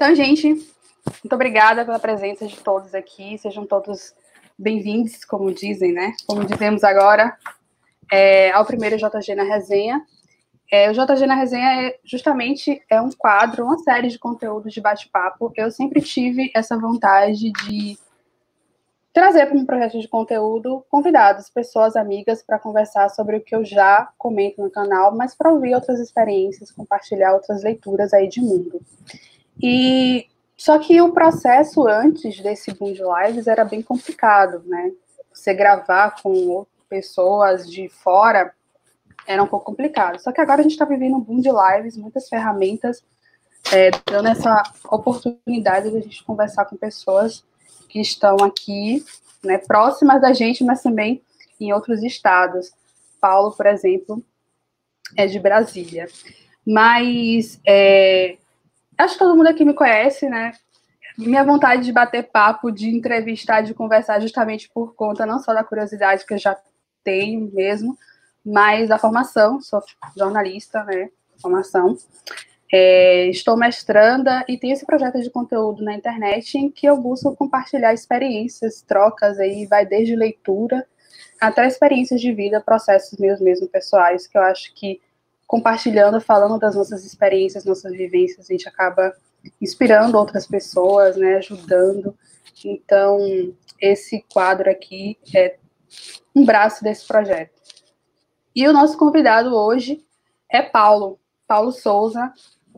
Então, gente, muito obrigada pela presença de todos aqui. Sejam todos bem-vindos, como dizem, né? Como dizemos agora, é, ao primeiro JG na resenha. É, o JG na resenha é justamente é um quadro, uma série de conteúdos de bate-papo. Eu sempre tive essa vontade de trazer para um projeto de conteúdo convidados, pessoas amigas, para conversar sobre o que eu já comento no canal, mas para ouvir outras experiências, compartilhar outras leituras aí de mundo. E só que o processo antes desse boom de lives era bem complicado, né? Você gravar com pessoas de fora era um pouco complicado. Só que agora a gente está vivendo um boom de lives, muitas ferramentas é, dando essa oportunidade de a gente conversar com pessoas que estão aqui, né, próximas da gente, mas também em outros estados. Paulo, por exemplo, é de Brasília. Mas é, acho que todo mundo aqui me conhece, né? Minha vontade de bater papo, de entrevistar, de conversar, justamente por conta não só da curiosidade que eu já tenho mesmo, mas da formação. Sou jornalista, né? Formação. É, estou mestranda e tenho esse projeto de conteúdo na internet em que eu busco compartilhar experiências, trocas aí, vai desde leitura até experiências de vida, processos meus mesmo pessoais, que eu acho que compartilhando, falando das nossas experiências, nossas vivências, a gente acaba inspirando outras pessoas, né, ajudando. Então, esse quadro aqui é um braço desse projeto. E o nosso convidado hoje é Paulo, Paulo Souza.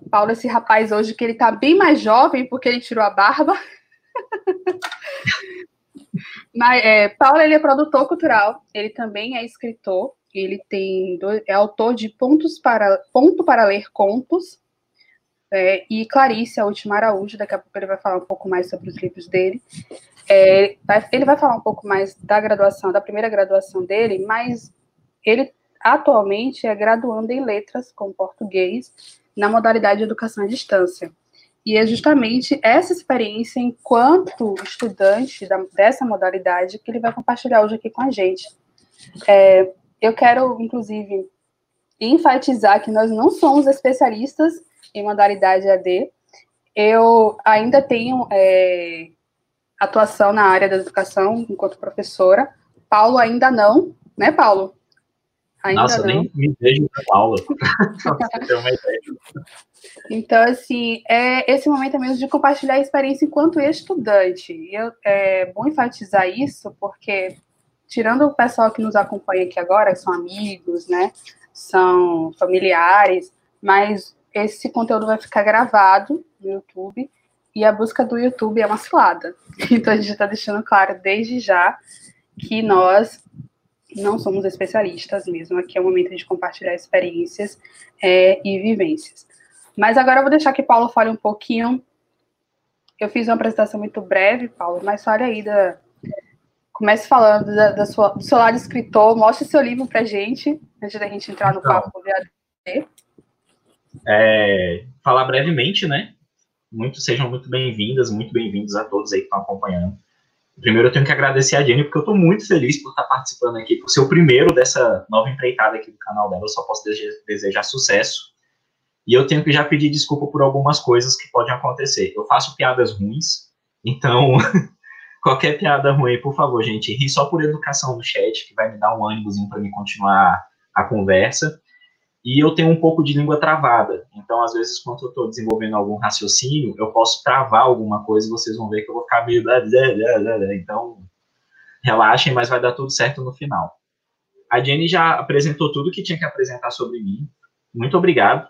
Paulo, esse rapaz hoje que ele tá bem mais jovem porque ele tirou a barba. Mas, é, Paulo ele é produtor cultural, ele também é escritor, ele tem dois, é autor de Pontos para, Ponto para Ler Contos, é, e Clarice, a última Araújo, daqui a pouco ele vai falar um pouco mais sobre os livros dele. É, ele vai falar um pouco mais da graduação, da primeira graduação dele, mas ele atualmente é graduando em letras com português na modalidade de educação à distância. E é justamente essa experiência enquanto estudante da, dessa modalidade que ele vai compartilhar hoje aqui com a gente. É, eu quero, inclusive, enfatizar que nós não somos especialistas em modalidade AD. Eu ainda tenho é, atuação na área da educação enquanto professora. Paulo ainda não, né, Paulo? Ainda Nossa, não. nem me vejo com aula. então, assim, é esse momento é mesmo de compartilhar a experiência enquanto estudante. Eu, é bom enfatizar isso, porque tirando o pessoal que nos acompanha aqui agora, que são amigos, né, são familiares, mas esse conteúdo vai ficar gravado no YouTube e a busca do YouTube é uma cilada. Então a gente está deixando claro desde já que nós não somos especialistas mesmo. Aqui é o momento de compartilhar experiências é, e vivências. Mas agora eu vou deixar que Paulo fale um pouquinho. Eu fiz uma apresentação muito breve, Paulo, mas fale aí da, Comece falando da, da sua, do seu lado escritor, mostre seu livro para gente, antes da gente entrar no então, papo VAD. É, falar brevemente, né? Muito, sejam muito bem-vindas, muito bem-vindos a todos aí que estão acompanhando. Primeiro, eu tenho que agradecer a Jenny, porque eu estou muito feliz por estar participando aqui, por ser o primeiro dessa nova empreitada aqui do canal dela. Eu só posso desejar sucesso. E eu tenho que já pedir desculpa por algumas coisas que podem acontecer. Eu faço piadas ruins, então Qualquer piada ruim, por favor, gente, ri só por educação no chat, que vai me dar um ânimozinho para mim continuar a conversa. E eu tenho um pouco de língua travada, então às vezes quando eu estou desenvolvendo algum raciocínio, eu posso travar alguma coisa e vocês vão ver que eu vou ficar meio. Então, relaxem, mas vai dar tudo certo no final. A Jenny já apresentou tudo que tinha que apresentar sobre mim. Muito obrigado.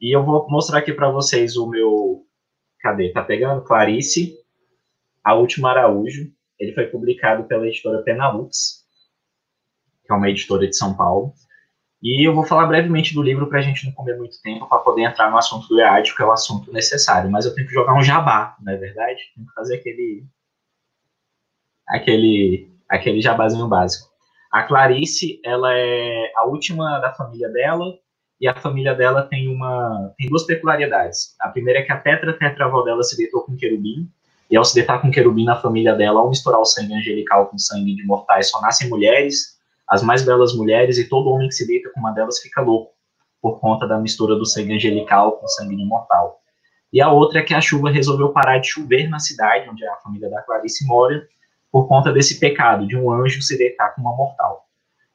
E eu vou mostrar aqui para vocês o meu. Cadê? Tá pegando? Clarice. A Última Araújo. Ele foi publicado pela editora Penalux, que é uma editora de São Paulo. E eu vou falar brevemente do livro para a gente não comer muito tempo, para poder entrar no assunto do EAD, que é o assunto necessário. Mas eu tenho que jogar um jabá, não é verdade? Tenho que fazer aquele. aquele. aquele jabazinho básico. A Clarice, ela é a última da família dela, e a família dela tem uma tem duas peculiaridades. A primeira é que a tetra tetravó dela se deitou com querubim, e ao se deitar com querubim na família dela, ao misturar o sangue angelical com sangue de mortais, só nascem mulheres, as mais belas mulheres, e todo homem que se deita com uma delas fica louco, por conta da mistura do sangue angelical com sangue de mortal. E a outra é que a chuva resolveu parar de chover na cidade onde a família da Clarice mora, por conta desse pecado de um anjo se deitar com uma mortal.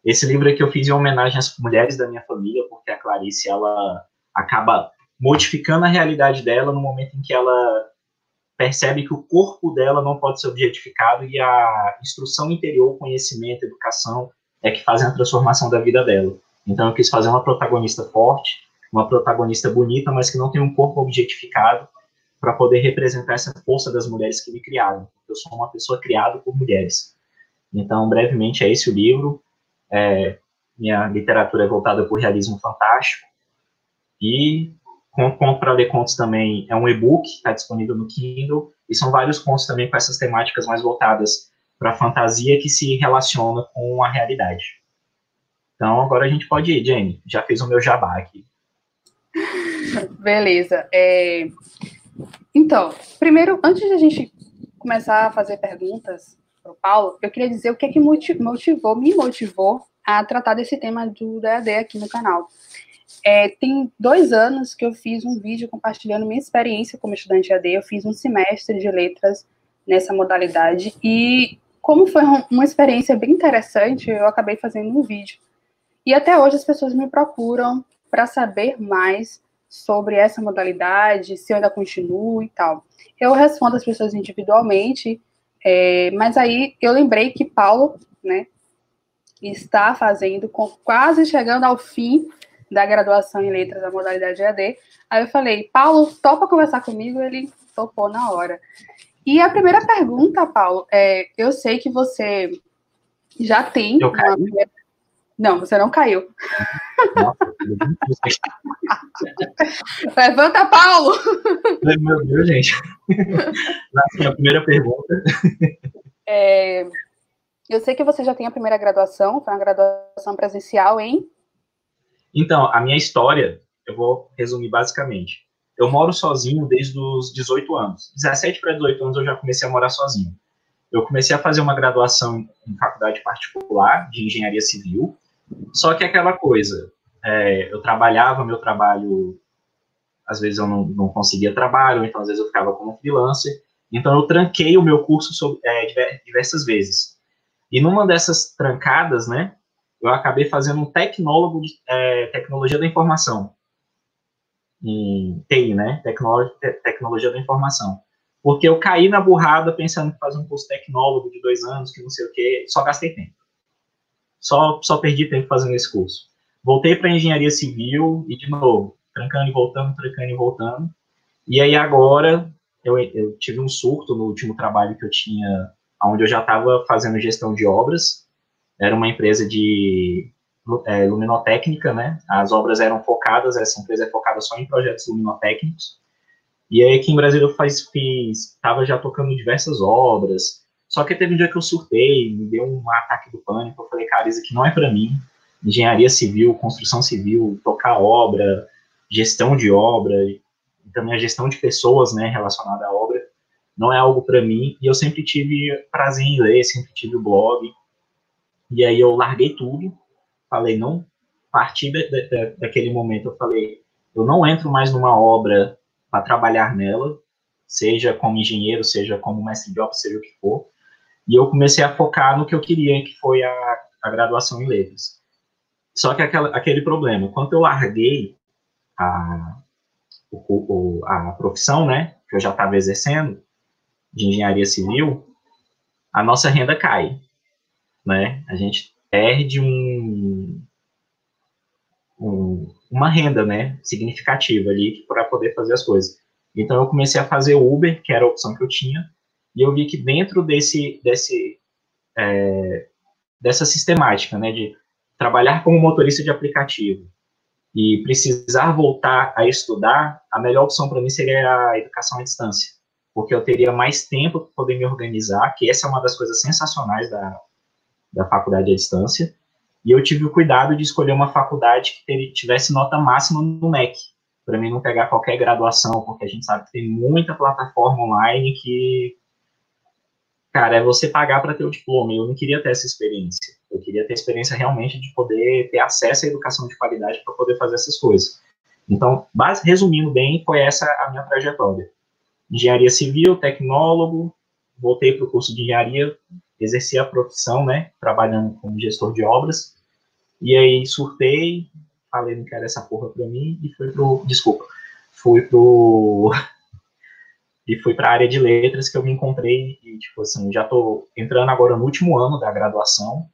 Esse livro aqui eu fiz em homenagem às mulheres da minha família, porque a Clarice ela acaba modificando a realidade dela no momento em que ela percebe que o corpo dela não pode ser objetificado e a instrução interior, conhecimento, educação é que fazem a transformação da vida dela. Então eu quis fazer uma protagonista forte, uma protagonista bonita, mas que não tem um corpo objetificado para poder representar essa força das mulheres que me criaram. Eu sou uma pessoa criada por mulheres. Então, brevemente, é esse o livro. É, minha literatura é voltada por realismo fantástico. E Conto para ler contos também é um e-book, está disponível no Kindle, e são vários contos também com essas temáticas mais voltadas para a fantasia que se relaciona com a realidade. Então, agora a gente pode ir, Jenny. Já fez o meu jabá aqui. Beleza. É... Então, primeiro, antes de a gente começar a fazer perguntas para o Paulo, eu queria dizer o que é que motivou, me motivou a tratar desse tema do DAD aqui no canal. É, tem dois anos que eu fiz um vídeo compartilhando minha experiência como estudante AD. Eu fiz um semestre de letras nessa modalidade e como foi uma experiência bem interessante, eu acabei fazendo um vídeo. E até hoje as pessoas me procuram para saber mais sobre essa modalidade, se eu ainda continuo e tal. Eu respondo as pessoas individualmente, é, mas aí eu lembrei que Paulo, né, está fazendo, com, quase chegando ao fim da graduação em letras da modalidade EAD. Aí eu falei, Paulo, topa conversar comigo? Ele topou na hora. E a primeira pergunta, Paulo, é: eu sei que você já tem. Eu uma... Não, você não caiu. Levanta, Paulo! Meu Deus, gente. Na a primeira pergunta. É, eu sei que você já tem a primeira graduação, foi uma graduação presencial em então, a minha história, eu vou resumir basicamente. Eu moro sozinho desde os 18 anos. 17 para 18 anos eu já comecei a morar sozinho. Eu comecei a fazer uma graduação em faculdade particular de engenharia civil. Só que aquela coisa, é, eu trabalhava, meu trabalho, às vezes eu não, não conseguia trabalho, então às vezes eu ficava como freelancer. Então eu tranquei o meu curso sobre, é, diversas vezes. E numa dessas trancadas, né, eu acabei fazendo um tecnólogo de é, tecnologia da informação. Em TI, né? Tecnologia, tecnologia da informação. Porque eu caí na burrada pensando em fazer um curso tecnólogo de dois anos, que não sei o quê, só gastei tempo. Só, só perdi tempo fazendo esse curso. Voltei para engenharia civil e, de novo, trancando e voltando, trancando e voltando. E aí agora eu, eu tive um surto no último trabalho que eu tinha, onde eu já estava fazendo gestão de obras, era uma empresa de é, luminotécnica, né? As obras eram focadas, essa empresa é focada só em projetos luminotécnicos. E aí aqui em Brasília eu faz, fiz, estava já tocando diversas obras, só que teve um dia que eu surtei, me deu um ataque do pânico, eu falei, cara, isso aqui não é para mim. Engenharia civil, construção civil, tocar obra, gestão de obra, também a gestão de pessoas, né, relacionada à obra, não é algo para mim. E eu sempre tive prazer em ler, sempre tive o blog, e aí eu larguei tudo, falei, não, a partir de, de, daquele momento eu falei, eu não entro mais numa obra para trabalhar nela, seja como engenheiro, seja como mestre de obra, seja o que for. E eu comecei a focar no que eu queria, que foi a, a graduação em letras. Só que aquela, aquele problema, quando eu larguei a, o, a profissão, né, que eu já estava exercendo, de engenharia civil, a nossa renda cai né? A gente perde um, um, uma renda, né, significativa ali para poder fazer as coisas. Então eu comecei a fazer Uber, que era a opção que eu tinha, e eu vi que dentro desse, desse é, dessa sistemática, né, de trabalhar como motorista de aplicativo e precisar voltar a estudar, a melhor opção para mim seria a educação à distância, porque eu teria mais tempo para poder me organizar, que essa é uma das coisas sensacionais da, da faculdade à distância, e eu tive o cuidado de escolher uma faculdade que tivesse nota máxima no MEC, para mim não pegar qualquer graduação, porque a gente sabe que tem muita plataforma online que, cara, é você pagar para ter o diploma, eu não queria ter essa experiência. Eu queria ter a experiência realmente de poder ter acesso à educação de qualidade para poder fazer essas coisas. Então, base, resumindo bem, foi essa a minha trajetória. Engenharia civil, tecnólogo, voltei para o curso de engenharia, exerci a profissão, né, trabalhando como gestor de obras, e aí surtei, falei, não quero essa porra para mim, e fui pro, desculpa, fui pro, e fui para a área de letras que eu me encontrei, e, tipo assim, já estou entrando agora no último ano da graduação,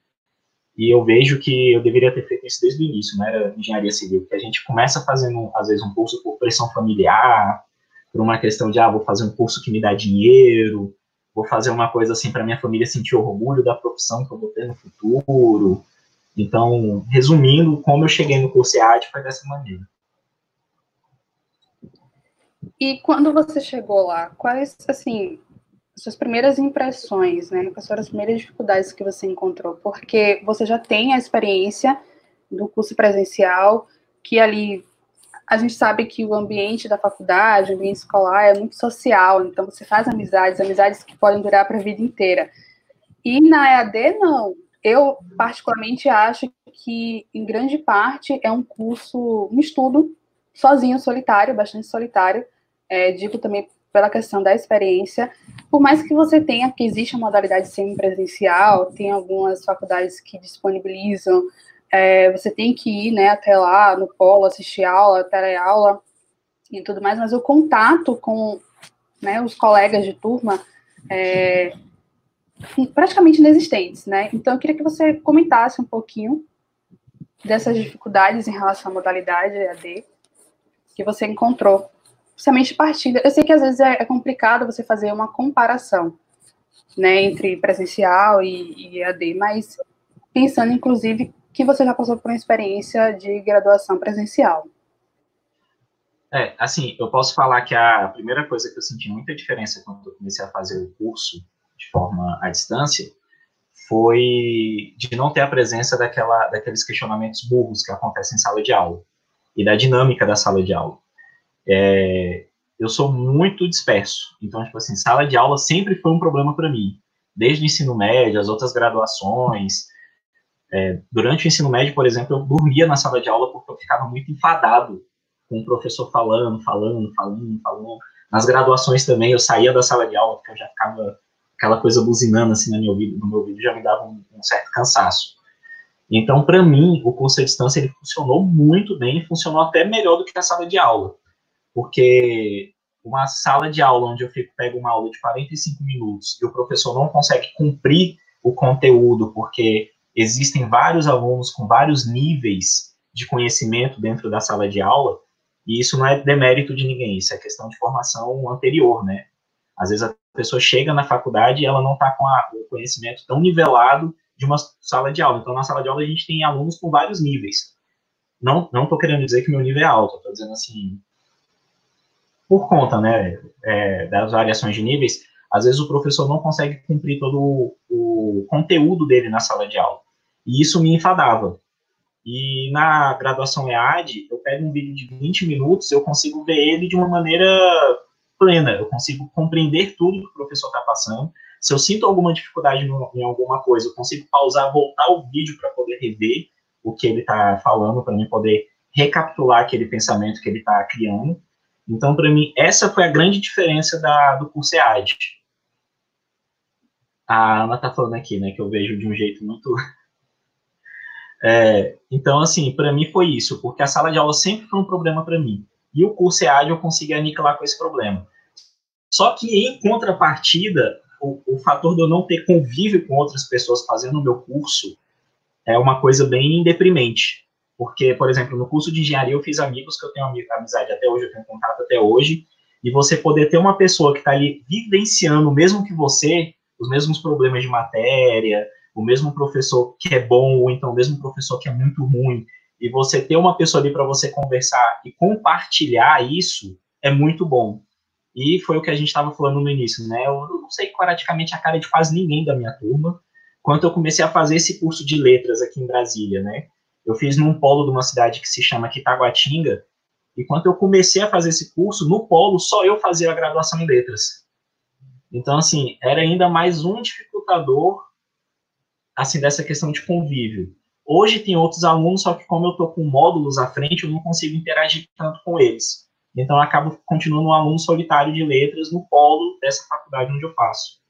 e eu vejo que eu deveria ter feito isso desde o início, né, era engenharia civil, que a gente começa fazendo, às vezes, um curso por pressão familiar, por uma questão de, ah, vou fazer um curso que me dá dinheiro, vou fazer uma coisa assim para minha família sentir orgulho da profissão que eu vou ter no futuro. Então, resumindo, como eu cheguei no curso EAD foi dessa maneira. E quando você chegou lá, quais, assim, suas primeiras impressões, né? Quais foram as primeiras dificuldades que você encontrou? Porque você já tem a experiência do curso presencial, que ali a gente sabe que o ambiente da faculdade, o ambiente escolar é muito social, então você faz amizades, amizades que podem durar para a vida inteira. E na EAD, não. Eu, particularmente, acho que, em grande parte, é um curso, um estudo sozinho, solitário, bastante solitário. É, digo também pela questão da experiência. Por mais que você tenha, porque existe a modalidade semipresencial, tem algumas faculdades que disponibilizam é, você tem que ir né, até lá no polo, assistir aula, teleaula e tudo mais, mas o contato com né, os colegas de turma é praticamente inexistentes, né? Então eu queria que você comentasse um pouquinho dessas dificuldades em relação à modalidade EAD que você encontrou, principalmente partindo. Eu sei que às vezes é, é complicado você fazer uma comparação, né, entre presencial e, e EAD, mas pensando inclusive que você já passou por uma experiência de graduação presencial. É, assim, eu posso falar que a primeira coisa que eu senti muita diferença quando eu comecei a fazer o curso de forma à distância foi de não ter a presença daquela, daqueles questionamentos burros que acontecem em sala de aula e da dinâmica da sala de aula. É, eu sou muito disperso, então, tipo assim, sala de aula sempre foi um problema para mim, desde o ensino médio, as outras graduações, é, durante o ensino médio, por exemplo, eu dormia na sala de aula porque eu ficava muito enfadado com o professor falando, falando, falando, falando. Nas graduações também, eu saía da sala de aula porque eu já ficava aquela coisa buzinando assim no meu ouvido, no meu ouvido já me dava um, um certo cansaço. Então, para mim, o curso à distância ele funcionou muito bem, funcionou até melhor do que a sala de aula, porque uma sala de aula onde eu fico, pego uma aula de 45 minutos e o professor não consegue cumprir o conteúdo porque existem vários alunos com vários níveis de conhecimento dentro da sala de aula, e isso não é demérito de ninguém, isso é questão de formação anterior, né? Às vezes a pessoa chega na faculdade e ela não está com a, o conhecimento tão nivelado de uma sala de aula. Então, na sala de aula, a gente tem alunos com vários níveis. Não estou querendo dizer que meu nível é alto, estou dizendo assim, por conta, né, é, das variações de níveis, às vezes o professor não consegue cumprir todo o, o conteúdo dele na sala de aula. E isso me enfadava. E na graduação EAD, eu pego um vídeo de 20 minutos, eu consigo ver ele de uma maneira plena, eu consigo compreender tudo que o professor está passando. Se eu sinto alguma dificuldade em alguma coisa, eu consigo pausar, voltar o vídeo para poder rever o que ele está falando, para mim poder recapitular aquele pensamento que ele está criando. Então, para mim, essa foi a grande diferença da, do curso EAD. A Ana está falando aqui, né, que eu vejo de um jeito muito é, então, assim, para mim foi isso, porque a sala de aula sempre foi um problema para mim. E o curso EAD eu consegui aniquilar com esse problema. Só que, em contrapartida, o, o fator de eu não ter convívio com outras pessoas fazendo o meu curso é uma coisa bem deprimente. Porque, por exemplo, no curso de engenharia eu fiz amigos que eu tenho amizade até hoje, eu tenho contato até hoje, e você poder ter uma pessoa que está ali vivenciando, mesmo que você, os mesmos problemas de matéria, o mesmo professor que é bom, ou então o mesmo professor que é muito ruim, e você ter uma pessoa ali para você conversar e compartilhar isso é muito bom. E foi o que a gente estava falando no início, né? Eu não sei praticamente a cara de quase ninguém da minha turma, quando eu comecei a fazer esse curso de letras aqui em Brasília, né? Eu fiz num polo de uma cidade que se chama Quitaguatinga, e quando eu comecei a fazer esse curso, no polo, só eu fazia a graduação em letras. Então, assim, era ainda mais um dificultador assim, dessa questão de convívio. Hoje tem outros alunos, só que como eu estou com módulos à frente, eu não consigo interagir tanto com eles. Então, eu acabo continuando um aluno solitário de letras no polo dessa faculdade onde eu faço.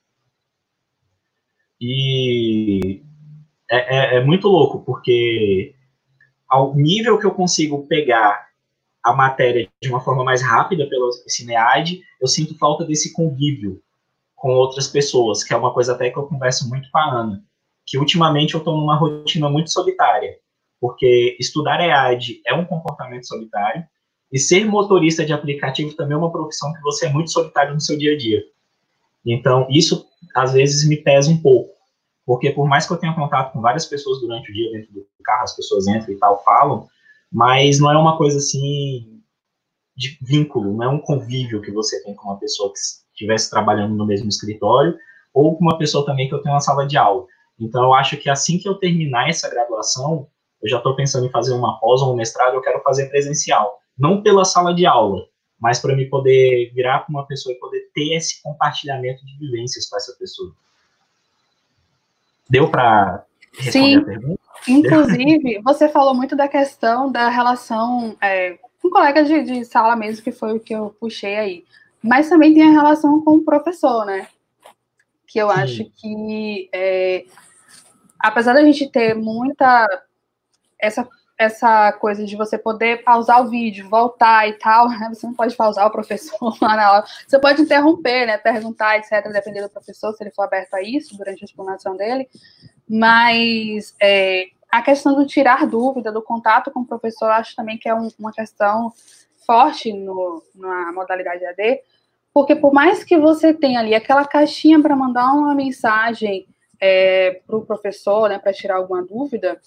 E é, é, é muito louco, porque ao nível que eu consigo pegar a matéria de uma forma mais rápida pelo Cinead, eu sinto falta desse convívio com outras pessoas, que é uma coisa até que eu converso muito com a Ana, que ultimamente eu estou numa rotina muito solitária, porque estudar EAD é um comportamento solitário, e ser motorista de aplicativo também é uma profissão que você é muito solitário no seu dia a dia. Então, isso às vezes me pesa um pouco, porque por mais que eu tenha contato com várias pessoas durante o dia dentro do carro, as pessoas entram e tal, falam, mas não é uma coisa assim de vínculo, não é um convívio que você tem com uma pessoa que estivesse trabalhando no mesmo escritório, ou com uma pessoa também que eu tenho uma sala de aula. Então, eu acho que assim que eu terminar essa graduação, eu já estou pensando em fazer uma pós ou um mestrado, eu quero fazer presencial. Não pela sala de aula, mas para me poder virar para uma pessoa e poder ter esse compartilhamento de vivências com essa pessoa. Deu para responder Sim. a pergunta? Inclusive, você falou muito da questão da relação é, com colegas de, de sala mesmo, que foi o que eu puxei aí. Mas também tem a relação com o professor, né? Que eu Sim. acho que, é, apesar da gente ter muita essa, essa coisa de você poder pausar o vídeo, voltar e tal, né? Você não pode pausar o professor lá na aula. Você pode interromper, né? Perguntar, etc., dependendo do professor, se ele for aberto a isso durante a explanação dele. Mas é, a questão do tirar dúvida, do contato com o professor, acho também que é um, uma questão forte no, na modalidade AD, porque por mais que você tenha ali aquela caixinha para mandar uma mensagem é, para o professor, né, para tirar alguma dúvida,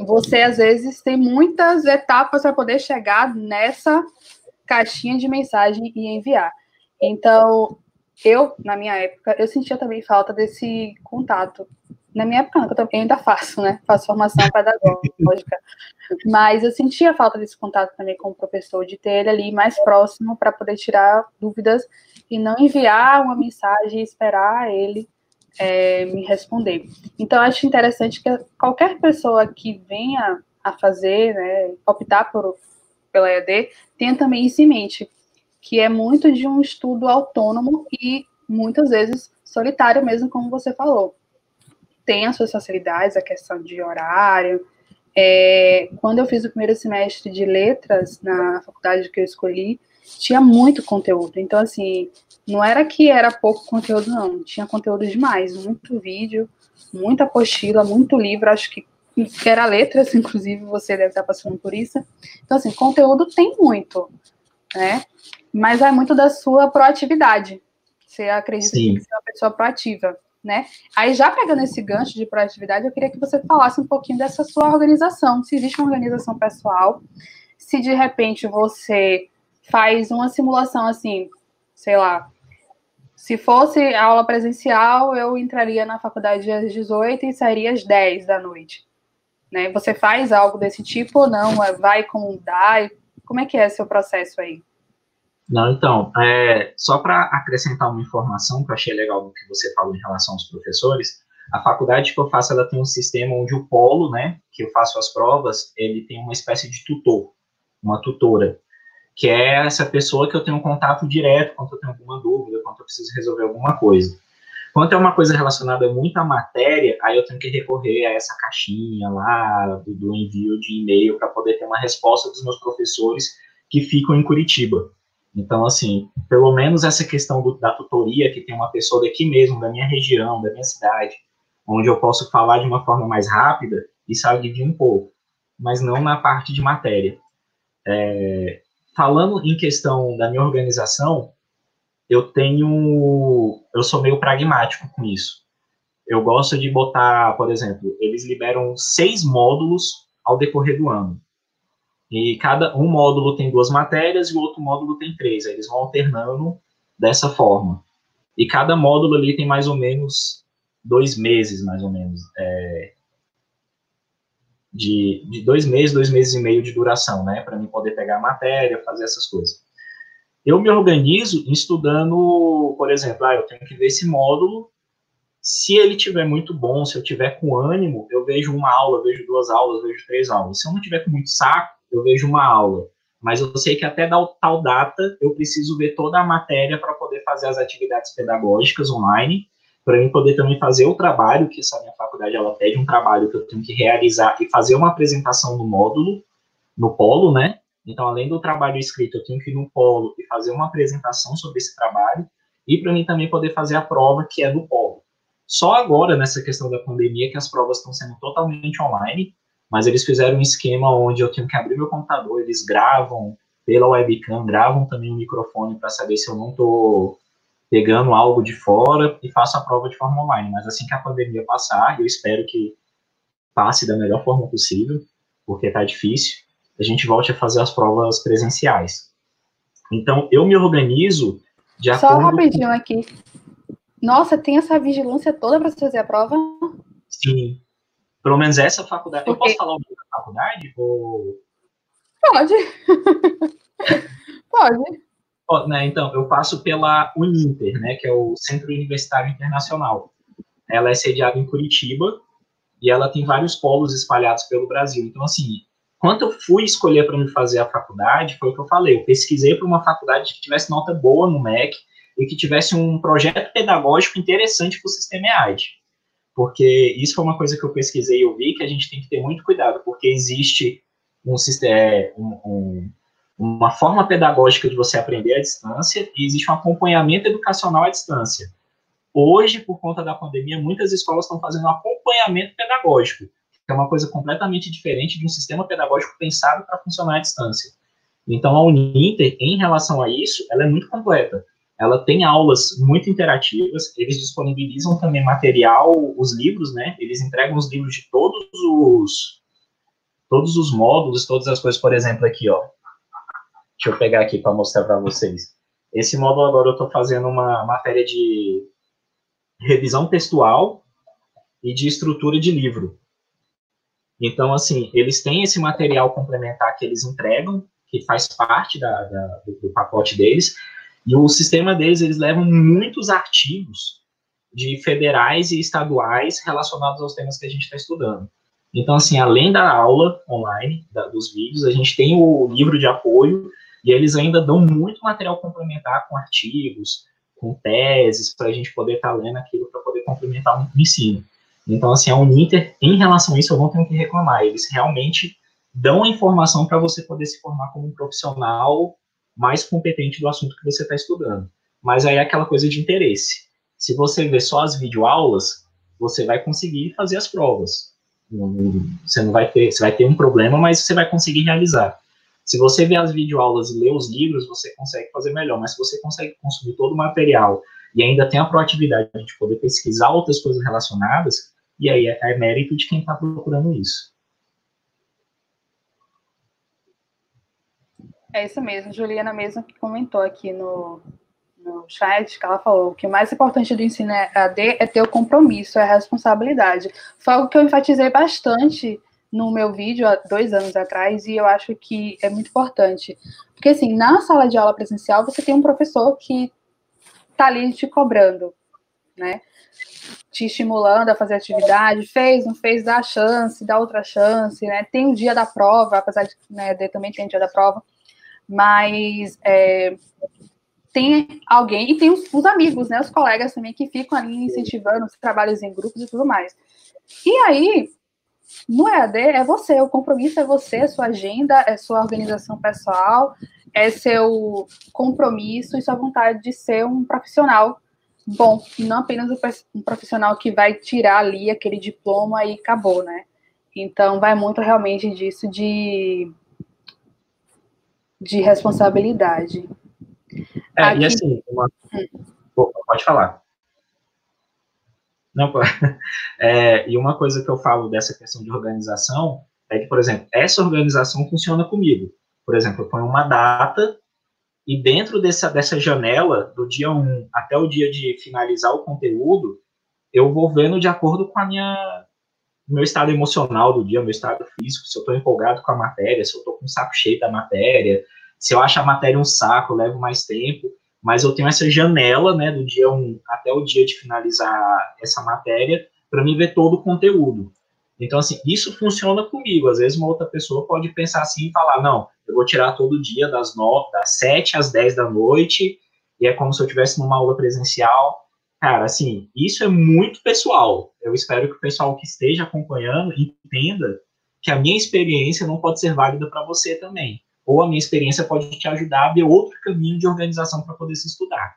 você às vezes tem muitas etapas para poder chegar nessa caixinha de mensagem e enviar. Então, eu, na minha época, eu sentia também falta desse contato na minha época, eu também ainda faço, né? Faço formação pedagógica. Mas eu sentia falta desse contato também com o professor, de ter ele ali mais próximo para poder tirar dúvidas e não enviar uma mensagem e esperar ele é, me responder. Então, acho interessante que qualquer pessoa que venha a fazer, né, optar por, pela EAD, tenha também isso em mente, que é muito de um estudo autônomo e muitas vezes solitário mesmo, como você falou tem as suas facilidades, a questão de horário. É, quando eu fiz o primeiro semestre de letras na faculdade que eu escolhi, tinha muito conteúdo. Então, assim, não era que era pouco conteúdo, não. Tinha conteúdo demais, muito vídeo, muita apostila, muito livro. Acho que era letras, inclusive, você deve estar passando por isso. Então, assim, conteúdo tem muito, né? Mas é muito da sua proatividade. Você acredita Sim. que tem que ser uma pessoa proativa né? Aí, já pegando esse gancho de proatividade, eu queria que você falasse um pouquinho dessa sua organização. Se existe uma organização pessoal, se de repente você faz uma simulação assim, sei lá, se fosse aula presencial, eu entraria na faculdade às 18 e sairia às 10 da noite. Né? Você faz algo desse tipo ou não? Vai como dá? Como é que é seu processo aí? Não, então, é, só para acrescentar uma informação que eu achei legal no que você falou em relação aos professores, a faculdade que eu faço, ela tem um sistema onde o polo, né, que eu faço as provas, ele tem uma espécie de tutor, uma tutora, que é essa pessoa que eu tenho contato direto quando eu tenho alguma dúvida, quando eu preciso resolver alguma coisa. Quando é uma coisa relacionada muito à matéria, aí eu tenho que recorrer a essa caixinha lá do, do envio de e-mail para poder ter uma resposta dos meus professores que ficam em Curitiba. Então, assim, pelo menos essa questão do, da tutoria, que tem uma pessoa daqui mesmo, da minha região, da minha cidade, onde eu posso falar de uma forma mais rápida, isso alivia um pouco, mas não na parte de matéria. É, falando em questão da minha organização, eu tenho, eu sou meio pragmático com isso. Eu gosto de botar, por exemplo, eles liberam seis módulos ao decorrer do ano. E cada um módulo tem duas matérias e o outro módulo tem três. Aí eles vão alternando dessa forma. E cada módulo ali tem mais ou menos dois meses, mais ou menos. É, de, de dois meses, dois meses e meio de duração, né? Para mim poder pegar a matéria, fazer essas coisas. Eu me organizo estudando, por exemplo, ah, eu tenho que ver esse módulo se ele tiver muito bom, se eu tiver com ânimo, eu vejo uma aula, vejo duas aulas, vejo três aulas. Se eu não tiver com muito saco, eu vejo uma aula. Mas eu sei que até tal data eu preciso ver toda a matéria para poder fazer as atividades pedagógicas online, para mim poder também fazer o trabalho que essa minha faculdade ela pede um trabalho que eu tenho que realizar e fazer uma apresentação no módulo, no polo, né? Então, além do trabalho escrito, eu tenho que ir no polo e fazer uma apresentação sobre esse trabalho e para mim também poder fazer a prova que é do polo. Só agora, nessa questão da pandemia, que as provas estão sendo totalmente online, mas eles fizeram um esquema onde eu tenho que abrir meu computador, eles gravam pela webcam, gravam também o microfone para saber se eu não estou pegando algo de fora e faço a prova de forma online. Mas assim que a pandemia passar, eu espero que passe da melhor forma possível, porque está difícil, a gente volte a fazer as provas presenciais. Então, eu me organizo de Só acordo... Só rapidinho aqui. Nossa, tem essa vigilância toda para fazer a prova? Sim. Pelo menos essa faculdade. Porque... Eu posso falar o nome da faculdade? Ou... Pode. Pode. Né, então, eu passo pela Uninter, né, que é o Centro Universitário Internacional. Ela é sediada em Curitiba e ela tem vários polos espalhados pelo Brasil. Então, assim, quando eu fui escolher para me fazer a faculdade, foi o que eu falei, eu pesquisei para uma faculdade que tivesse nota boa no MEC e que tivesse um projeto pedagógico interessante para o sistema EAD porque isso foi uma coisa que eu pesquisei e eu vi que a gente tem que ter muito cuidado, porque existe um, é, um, um, uma forma pedagógica de você aprender à distância e existe um acompanhamento educacional à distância. Hoje, por conta da pandemia, muitas escolas estão fazendo um acompanhamento pedagógico, que é uma coisa completamente diferente de um sistema pedagógico pensado para funcionar à distância. Então, a Uninter, em relação a isso, ela é muito completa ela tem aulas muito interativas, eles disponibilizam também material, os livros, né? Eles entregam os livros de todos os todos os módulos, todas as coisas, por exemplo, aqui, ó. Deixa eu pegar aqui para mostrar para vocês. Esse módulo agora eu estou fazendo uma matéria de revisão textual e de estrutura de livro. Então, assim, eles têm esse material complementar que eles entregam, que faz parte da, da, do pacote deles, e o sistema deles, eles levam muitos artigos de federais e estaduais relacionados aos temas que a gente está estudando. Então, assim, além da aula online, da, dos vídeos, a gente tem o livro de apoio e eles ainda dão muito material complementar com artigos, com teses, para a gente poder estar tá lendo aquilo para poder complementar o ensino. Então, assim, a Uninter, em relação a isso, eu não tenho que reclamar. Eles realmente dão a informação para você poder se formar como um profissional mais competente do assunto que você está estudando. Mas aí é aquela coisa de interesse. Se você vê só as videoaulas, você vai conseguir fazer as provas. Você não vai ter, você vai ter um problema, mas você vai conseguir realizar. Se você vê as videoaulas e lê os livros, você consegue fazer melhor. Mas se você consegue consumir todo o material e ainda tem a proatividade de poder pesquisar outras coisas relacionadas, e aí é, é mérito de quem está procurando isso. É isso mesmo, Juliana mesmo que comentou aqui no, no chat, que ela falou que o mais importante do ensino AD é ter o compromisso, é a responsabilidade. Foi algo que eu enfatizei bastante no meu vídeo há dois anos atrás e eu acho que é muito importante. Porque, assim, na sala de aula presencial, você tem um professor que está ali te cobrando, né? Te estimulando a fazer atividade, fez, não fez, dá chance, dá outra chance, né? Tem o dia da prova, apesar de né, também tem o dia da prova mas é, tem alguém, e tem os, os, amigos, né, os colegas também, que ficam ali incentivando os trabalhos em grupos e tudo mais. E aí, no EAD, é você, o compromisso é você, é sua agenda, é sua organização pessoal, é seu compromisso e sua vontade de ser um profissional bom, e não apenas um profissional que vai tirar ali aquele diploma e acabou, né? Então, vai muito realmente disso de de responsabilidade. É, Aqui... e assim, uma... pode falar. Não, é, e uma coisa que eu falo dessa questão de organização é que, por exemplo, essa organização funciona comigo. Por exemplo, eu ponho uma data e dentro dessa, dessa janela, do dia 1 até o dia de finalizar o conteúdo, eu vou vendo de acordo com a minha meu estado emocional do dia, meu estado físico, se eu estou empolgado com a matéria, se eu estou com o saco cheio da matéria, se eu acho a matéria um saco, levo mais tempo. Mas eu tenho essa janela, né, do dia 1 até o dia de finalizar essa matéria, para me ver todo o conteúdo. Então, assim, isso funciona comigo. Às vezes, uma outra pessoa pode pensar assim e falar: não, eu vou tirar todo dia das, 9, das 7 às 10 da noite, e é como se eu estivesse numa aula presencial. Cara, assim, isso é muito pessoal. Eu espero que o pessoal que esteja acompanhando entenda que a minha experiência não pode ser válida para você também. Ou a minha experiência pode te ajudar a ver outro caminho de organização para poder se estudar.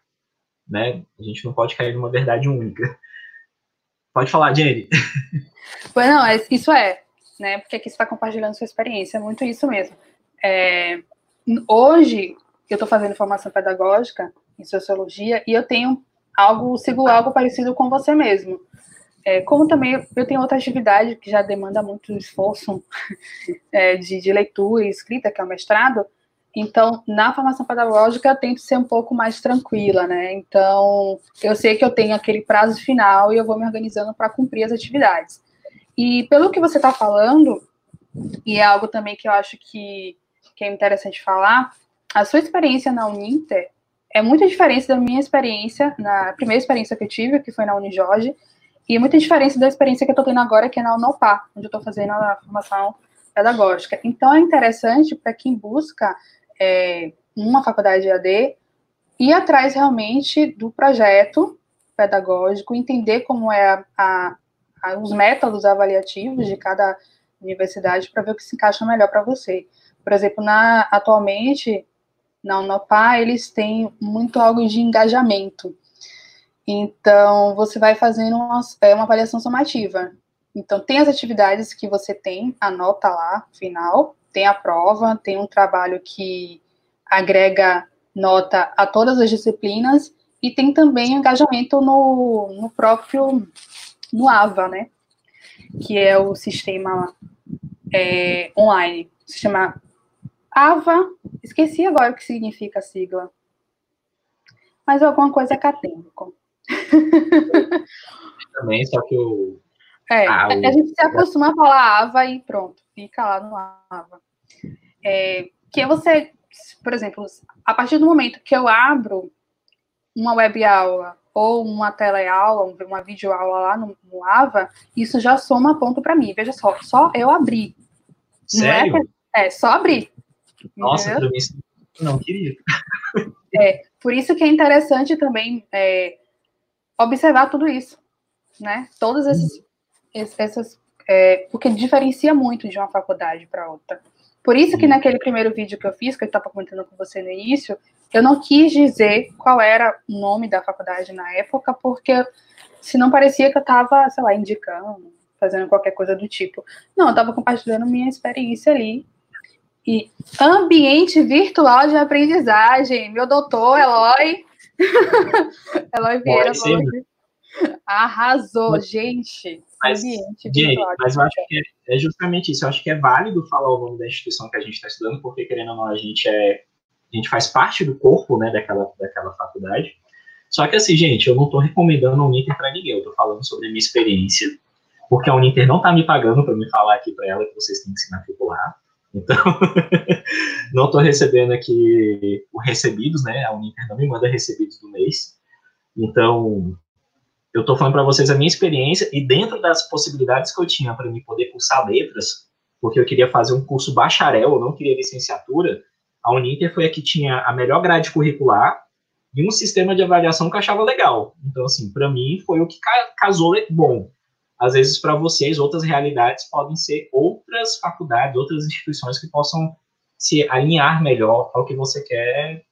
Né? A gente não pode cair numa verdade única. Pode falar, Jenny. Pois não, é, isso é, né? Porque aqui você está compartilhando sua experiência, é muito isso mesmo. É, hoje, eu estou fazendo formação pedagógica em sociologia e eu tenho algo, sigo algo parecido com você mesmo. É, como também eu tenho outra atividade que já demanda muito esforço é, de, de, leitura e escrita, que é o mestrado, então na formação pedagógica eu tento ser um pouco mais tranquila, né? Então eu sei que eu tenho aquele prazo final e eu vou me organizando para cumprir as atividades. E pelo que você está falando, e é algo também que eu acho que, que é interessante falar, a sua experiência na Uninter é muito diferente da minha experiência, na primeira experiência que eu tive, que foi na Unijorge, e muita diferença da experiência que eu estou tendo agora, que é na Unopar, onde eu estou fazendo a formação pedagógica. Então, é interessante para quem busca é, uma faculdade de AD ir atrás realmente do projeto pedagógico, entender como é a, a, a, os métodos avaliativos de cada universidade para ver o que se encaixa melhor para você. Por exemplo, na, atualmente, na Unopar, eles têm muito algo de engajamento. Então, você vai fazendo uma, é, uma avaliação somativa. Então, tem as atividades que você tem, a nota lá, final, tem a prova, tem um trabalho que agrega nota a todas as disciplinas, e tem também engajamento no, no próprio, no AVA, né? Que é o sistema é, online, sistema AVA, esqueci agora o que significa a sigla, mas alguma coisa acadêmico. Também, só que o. É, ah, o... a gente se acostuma a falar AVA e pronto, fica lá no AVA. É, que você, por exemplo, a partir do momento que eu abro uma web aula ou uma teleaula, uma videoaula lá no, no AVA, isso já soma ponto para mim. Veja só, só eu abri. Sério? Não é, é só abrir. Nossa, para mim não queria. É, por isso que é interessante também é, observar tudo isso, né? Todas essas, essas é, porque diferencia muito de uma faculdade para outra. Por isso que uhum. naquele primeiro vídeo que eu fiz, que eu estava comentando com você no início, eu não quis dizer qual era o nome da faculdade na época, porque se não parecia que eu estava, sei lá, indicando, fazendo qualquer coisa do tipo. Não, eu estava compartilhando minha experiência ali. E ambiente virtual de aprendizagem, meu doutor Eloy Eloy Vieira falou que arrasou, mas, gente. Mas, gente, mas eu acho que é, é, justamente isso. Eu acho que é válido falar o nome da instituição que a gente está estudando, porque, querendo ou não, a gente é. A gente faz parte do corpo né, daquela, daquela faculdade. Só que assim, gente, eu não estou recomendando a Uninter para ninguém, eu estou falando sobre a minha experiência, porque a Uninter não está me pagando para me falar aqui para ela que vocês têm que se matricular. Então, não estou recebendo aqui o recebidos, né? A Uninter não me manda recebidos do mês. Então, eu estou falando para vocês a minha experiência e dentro das possibilidades que eu tinha para me poder cursar letras, porque eu queria fazer um curso bacharel, eu não queria licenciatura, a Uninter foi a que tinha a melhor grade curricular e um sistema de avaliação que eu achava legal. Então, assim, para mim foi o que casou bom às vezes para vocês outras realidades podem ser outras faculdades, outras instituições que possam se alinhar melhor ao que você quer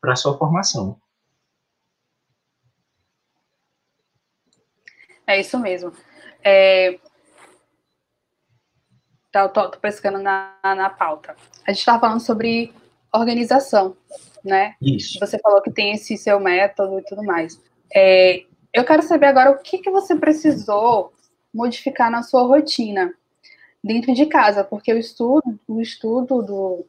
para a sua formação. É isso mesmo. É... Tá, tô, tô pescando na, na pauta. A gente estava falando sobre organização, né? Isso. Você falou que tem esse seu método e tudo mais. É, eu quero saber agora o que, que você precisou modificar na sua rotina dentro de casa, porque o estudo, o estudo do,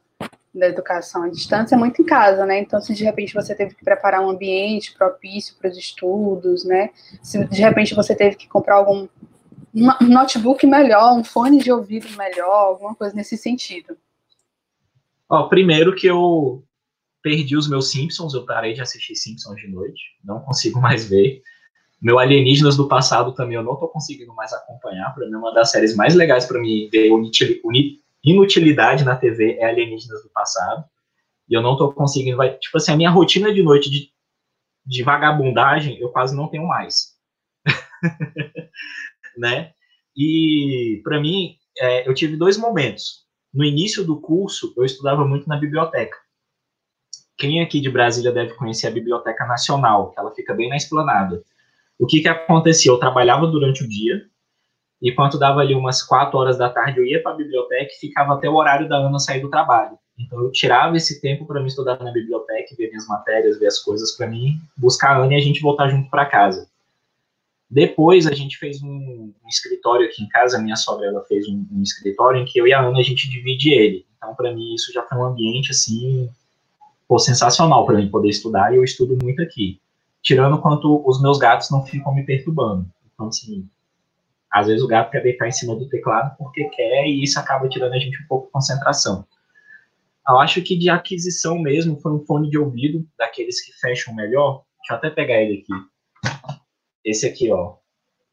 da educação à distância é muito em casa, né? Então, se de repente você teve que preparar um ambiente propício para os estudos, né? Se de repente você teve que comprar algum um notebook melhor, um fone de ouvido melhor, alguma coisa nesse sentido. Ó, primeiro que eu perdi os meus Simpsons, eu parei de assistir Simpsons de noite, não consigo mais ver. Meu Alienígenas do passado também eu não tô conseguindo mais acompanhar, para mim é uma das séries mais legais para mim ver inutilidade na TV é Alienígenas do passado. E eu não tô conseguindo, vai, tipo assim, a minha rotina de noite de, de vagabundagem eu quase não tenho mais. né? E para mim, é, eu tive dois momentos. No início do curso, eu estudava muito na biblioteca. Quem aqui de Brasília deve conhecer a Biblioteca Nacional, que ela fica bem na esplanada. O que que acontecia? Eu trabalhava durante o dia, e quando dava ali umas quatro horas da tarde, eu ia para a biblioteca e ficava até o horário da Ana sair do trabalho. Então eu tirava esse tempo para me estudar na biblioteca, ver minhas matérias, ver as coisas para mim, buscar a Ana e a gente voltar junto para casa. Depois a gente fez um, um, escritório aqui em casa, minha sogra ela fez um, um, escritório em que eu e a Ana a gente divide ele. Então para mim isso já foi um ambiente assim, pô, sensacional para mim poder estudar e eu estudo muito aqui. Tirando quanto os meus gatos não ficam me perturbando. Então assim, às vezes o gato quer deitar em cima do teclado porque quer e isso acaba tirando a gente um pouco de concentração. Eu acho que de aquisição mesmo foi um fone de ouvido daqueles que fecham melhor. Deixa eu até pegar ele aqui esse aqui, ó.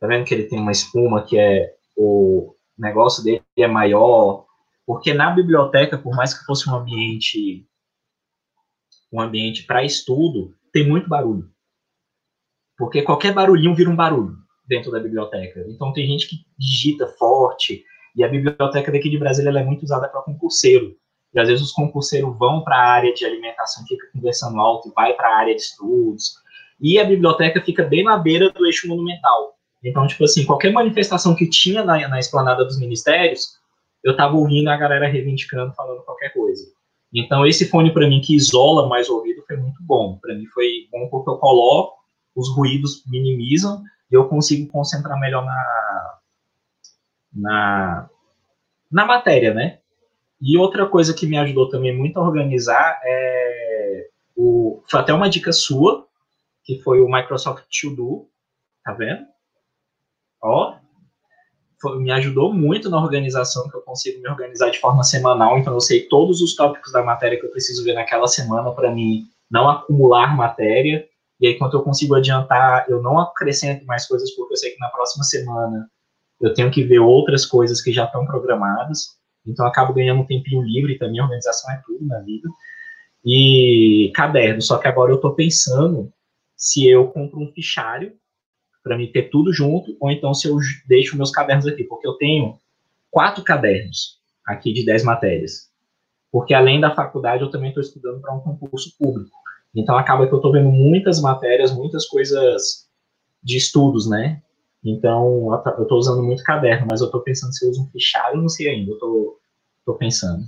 Tá vendo que ele tem uma espuma que é o negócio dele é maior, porque na biblioteca, por mais que fosse um ambiente um ambiente para estudo, tem muito barulho. Porque qualquer barulhinho vira um barulho dentro da biblioteca. Então tem gente que digita forte, e a biblioteca daqui de Brasília é muito usada para concurseiro. E às vezes os concurseiros vão para a área de alimentação, fica conversando alto, e vai para a área de estudos, e a biblioteca fica bem na beira do eixo monumental. Então, tipo assim, qualquer manifestação que tinha na, na esplanada dos ministérios, eu tava ouvindo a galera reivindicando, falando qualquer coisa. Então, esse fone para mim que isola mais o ouvido foi muito bom. Para mim foi bom porque eu coloco, os ruídos minimizam e eu consigo concentrar melhor na na, na matéria, né? E outra coisa que me ajudou também muito a organizar é o foi até uma dica sua que foi o Microsoft To Do, tá vendo? Ó, foi, me ajudou muito na organização, que eu consigo me organizar de forma semanal, então eu sei todos os tópicos da matéria que eu preciso ver naquela semana para mim não acumular matéria, e aí quando eu consigo adiantar, eu não acrescento mais coisas, porque eu sei que na próxima semana eu tenho que ver outras coisas que já estão programadas, então eu acabo ganhando um tempinho livre, também a organização é tudo na vida. E caderno, só que agora eu estou pensando se eu compro um fichário para me ter tudo junto, ou então se eu deixo meus cadernos aqui, porque eu tenho quatro cadernos aqui de dez matérias. Porque além da faculdade, eu também estou estudando para um concurso público. Então acaba que eu estou vendo muitas matérias, muitas coisas de estudos, né? Então eu estou usando muito caderno, mas eu estou pensando se eu uso um fichário, não sei ainda, eu estou pensando.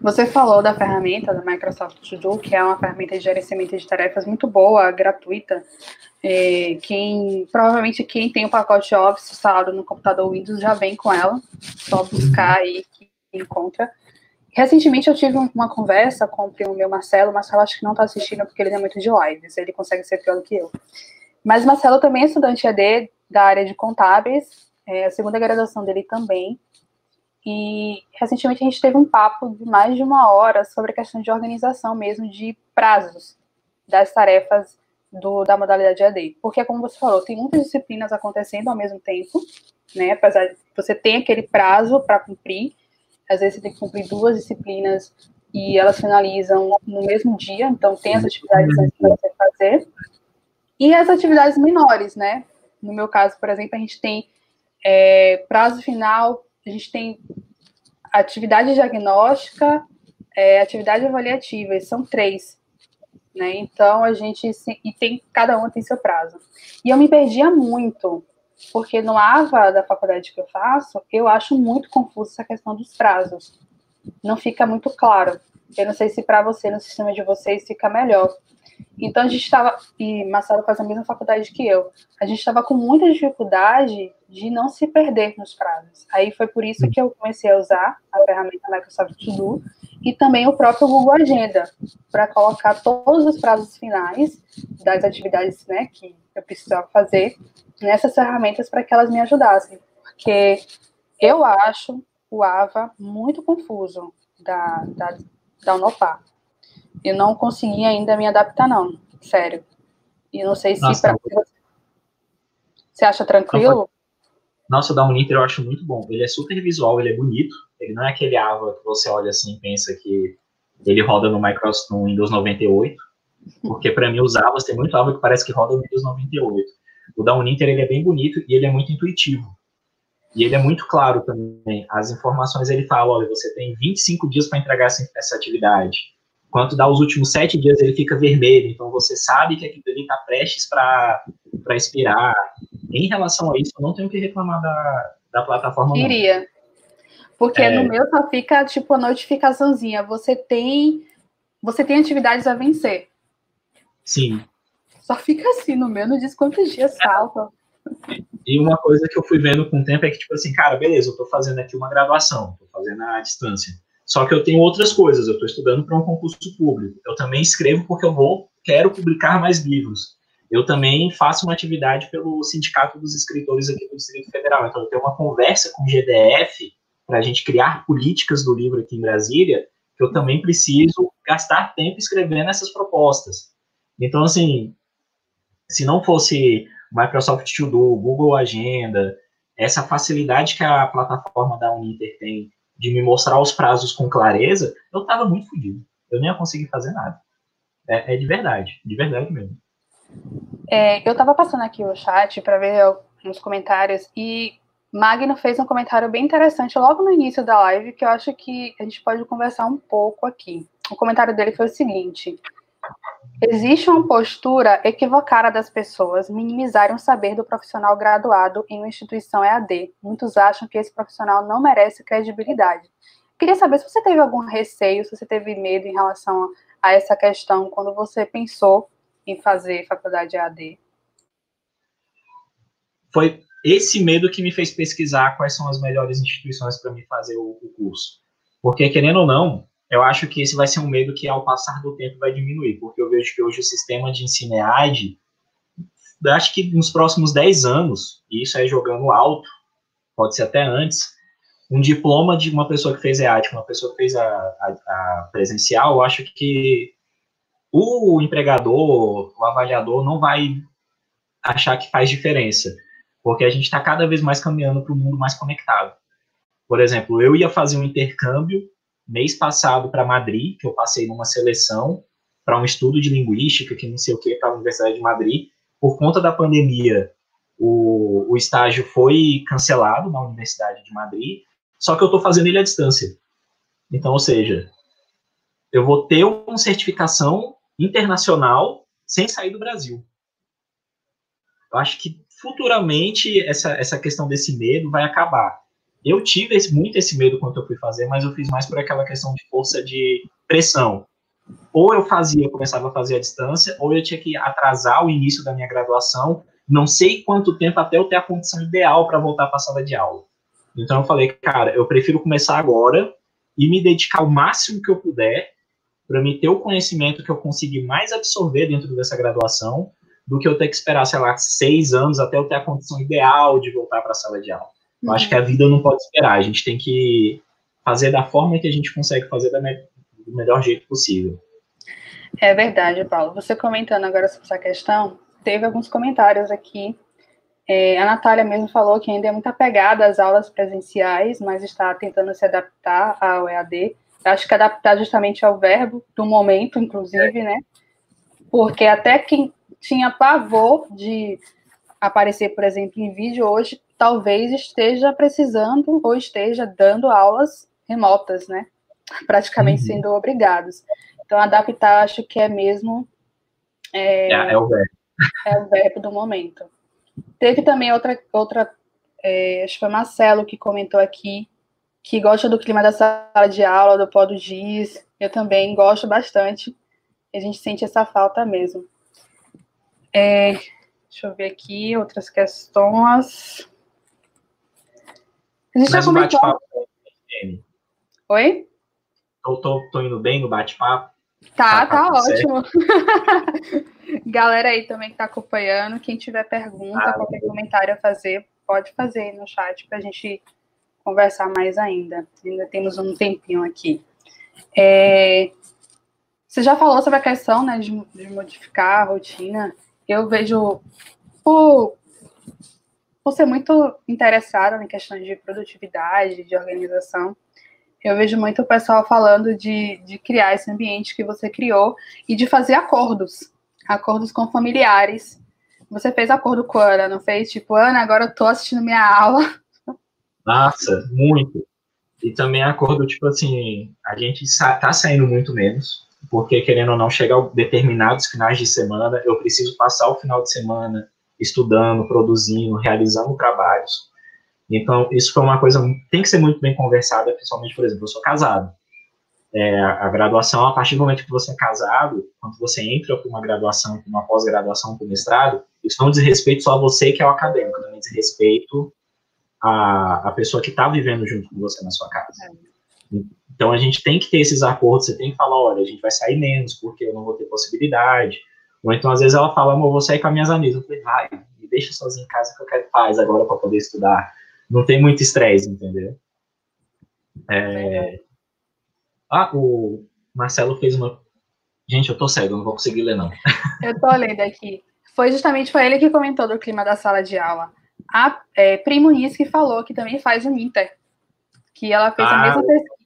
Você falou da ferramenta da Microsoft To Do, que é uma ferramenta de gerenciamento de tarefas muito boa, gratuita. É, quem provavelmente quem tem o pacote Office instalado no computador Windows já vem com ela, só buscar aí que encontra. Recentemente eu tive uma conversa com o primo meu Marcelo, Marcelo acho que não está assistindo porque ele é muito de lives, ele consegue ser pior do que eu. Mas Marcelo também é estudante ED da área de contábeis, é a segunda graduação dele também, e recentemente a gente teve um papo de mais de uma hora sobre a questão de organização mesmo, de prazos das tarefas do, da modalidade AD. Porque, como você falou, tem muitas disciplinas acontecendo ao mesmo tempo, né? Apesar de você ter aquele prazo para cumprir, às vezes você tem que cumprir duas disciplinas e elas finalizam no mesmo dia, então tem as atividades antes para você fazer. E as atividades menores, né? No meu caso, por exemplo, a gente tem é, prazo final a gente tem atividade diagnóstica, é, atividade avaliativa, são três. Né? Então a gente e tem cada uma tem seu prazo. E eu me perdia muito, porque no AVA da faculdade que eu faço, eu acho muito confuso essa questão dos prazos. Não fica muito claro. Eu não sei se para você, no sistema de vocês, fica melhor. Então a gente estava, e Marcelo faz a mesma faculdade que eu, a gente estava com muita dificuldade de não se perder nos prazos. Aí foi por isso que eu comecei a usar a ferramenta Microsoft To Do e também o próprio Google Agenda, para colocar todos os prazos finais das atividades né, que eu precisava fazer nessas ferramentas para que elas me ajudassem. Porque eu acho o AVA muito confuso da, da, da Unopar. Eu não consegui ainda me adaptar, não. Sério. E não sei se Nossa, pra... você acha tranquilo. Nossa, o da Uninter eu acho muito bom. Ele é super visual, ele é bonito. Ele não é aquele Ava que você olha assim e pensa que ele roda no Microsoft no Windows 98. Porque para mim os Avas tem muito Ava que parece que roda no Windows 98. O da Uninter ele é bem bonito e ele é muito intuitivo. E ele é muito claro também. As informações ele fala, olha, você tem 25 dias para entregar essa, atividade. Quanto dá os últimos sete dias, ele fica vermelho. Então você sabe que aquilo ali está prestes para expirar. Em relação a isso, eu não tenho que reclamar da, da plataforma. Iria. Porque é... no meu só fica tipo a notificaçãozinha. Você tem você tem atividades a vencer. Sim. Só fica assim no meu, não diz quantos dias faltam. E uma coisa que eu fui vendo com o tempo é que, tipo assim, cara, beleza, eu tô fazendo aqui uma graduação, tô fazendo à distância. Só que eu tenho outras coisas, eu tô estudando para um concurso público. Eu também escrevo porque eu vou, quero publicar mais livros. Eu também faço uma atividade pelo Sindicato dos Escritores aqui do Distrito Federal. Então, eu tenho uma conversa com o GDF para a gente criar políticas do livro aqui em Brasília, eu também preciso gastar tempo escrevendo essas propostas. Então, assim, se não fosse Microsoft To Do, Google Agenda, essa facilidade que a plataforma da Uninter tem de me mostrar os prazos com clareza, eu estava muito fodido. Eu nem ia conseguir fazer nada. É, é de verdade, de verdade mesmo. É, eu estava passando aqui o chat para ver alguns comentários e Magno fez um comentário bem interessante logo no início da live que eu acho que a gente pode conversar um pouco aqui. O comentário dele foi o seguinte: Existe uma postura equivocada das pessoas minimizarem o saber do profissional graduado em uma instituição EAD. Muitos acham que esse profissional não merece credibilidade. Queria saber se você teve algum receio, se você teve medo em relação a essa questão quando você pensou em fazer faculdade EAD. Foi esse medo que me fez pesquisar quais são as melhores instituições para me fazer o, o curso. Porque, querendo ou não, eu acho que esse vai ser um medo que, ao passar do tempo, vai diminuir, porque eu vejo que hoje o sistema de ensino EAD, acho que nos próximos 10 anos, e isso é jogando alto, pode ser até antes, um diploma de uma pessoa que fez EAD, uma pessoa que fez a, a, a presencial, eu acho que o empregador, o avaliador, não vai achar que faz diferença, porque a gente está cada vez mais caminhando para um mundo mais conectado. Por exemplo, eu ia fazer um intercâmbio mês passado para Madrid, que eu passei numa seleção para um estudo de linguística, que não sei o que, para a Universidade de Madrid. Por conta da pandemia, o, o estágio foi cancelado na Universidade de Madrid, só que eu estou fazendo ele à distância. Então, ou seja, eu vou ter uma certificação internacional sem sair do Brasil. Eu acho que futuramente essa, essa questão desse medo vai acabar. Eu tive esse, muito esse medo quando eu fui fazer, mas eu fiz mais por aquela questão de força de pressão. Ou eu fazia, eu começava a fazer à distância, ou eu tinha que atrasar o início da minha graduação, não sei quanto tempo até eu ter a condição ideal para voltar para a sala de aula. Então eu falei, cara, eu prefiro começar agora e me dedicar o máximo que eu puder para me ter o conhecimento que eu conseguir mais absorver dentro dessa graduação do que eu ter que esperar, sei lá, seis anos até eu ter a condição ideal de voltar para a sala de aula. Eu acho que a vida não pode esperar. A gente tem que fazer da forma que a gente consegue fazer me do melhor jeito possível. É verdade, Paulo. Você comentando agora sobre essa questão, teve alguns comentários aqui. É, a Natália mesmo falou que ainda é muito apegada às aulas presenciais, mas está tentando se adaptar ao EAD. Acho que adaptar justamente ao verbo do momento, inclusive, né? Porque até quem tinha pavor de aparecer, por exemplo, em vídeo hoje talvez esteja precisando ou esteja dando aulas remotas, né? Praticamente uhum. sendo obrigados. Então, adaptar, acho que é mesmo. É, é, é, o verbo. É o verbo do momento. Teve também outra, outra é, acho que foi Marcelo que comentou aqui, que gosta do clima da sala de aula, do pó do giz. Eu também gosto bastante. A gente sente essa falta mesmo. É, deixa eu ver aqui outras questões. A gente Mas já comentou. Oi? Tô, tô, tô, indo bem no bate-papo. Tá, tá, tá ótimo. Galera aí também que tá acompanhando, quem tiver pergunta, ah, qualquer comentário a fazer, pode fazer aí no chat pra gente conversar mais ainda. Ainda temos um tempinho aqui. É... Você já falou sobre a questão né, de, de modificar a rotina. Eu vejo, por, por ser muito interessada em questões de produtividade, de organização, eu vejo muito o pessoal falando de, de criar esse ambiente que você criou e de fazer acordos acordos com familiares. Você fez acordo com a Ana, não fez? Tipo, Ana, agora eu tô assistindo minha aula. Nossa, muito. E também acordo, tipo assim, a gente tá saindo muito menos, porque querendo ou não, chega a determinados finais de semana, eu preciso passar o final de semana estudando, produzindo, realizando trabalhos. Então, isso foi uma coisa tem que ser muito bem conversada, principalmente, por exemplo, eu sou casado. É, a graduação, a partir do momento que você é casado, quando você entra para uma graduação, para uma pós-graduação, para o mestrado, isso não diz respeito só a você que é o acadêmico, também diz respeito a, a pessoa que está vivendo junto com você na sua casa. É. Então a gente tem que ter esses acordos, você tem que falar, olha, a gente vai sair menos porque eu não vou ter possibilidade. Ou então às vezes ela fala, amor, eu vou sair com as minhas amigas. Eu falei, vai, me deixa sozinho em casa que eu quero paz agora para poder estudar. Não tem muito estresse, entendeu? É... Ah, o Marcelo fez uma. Gente, eu tô cego, eu não vou conseguir ler, não. Eu tô lendo aqui. Foi justamente foi ele que comentou do clima da sala de aula. A é, Primo Muniz que falou que também faz o Inter. Que ela fez ah, a mesma pesquisa.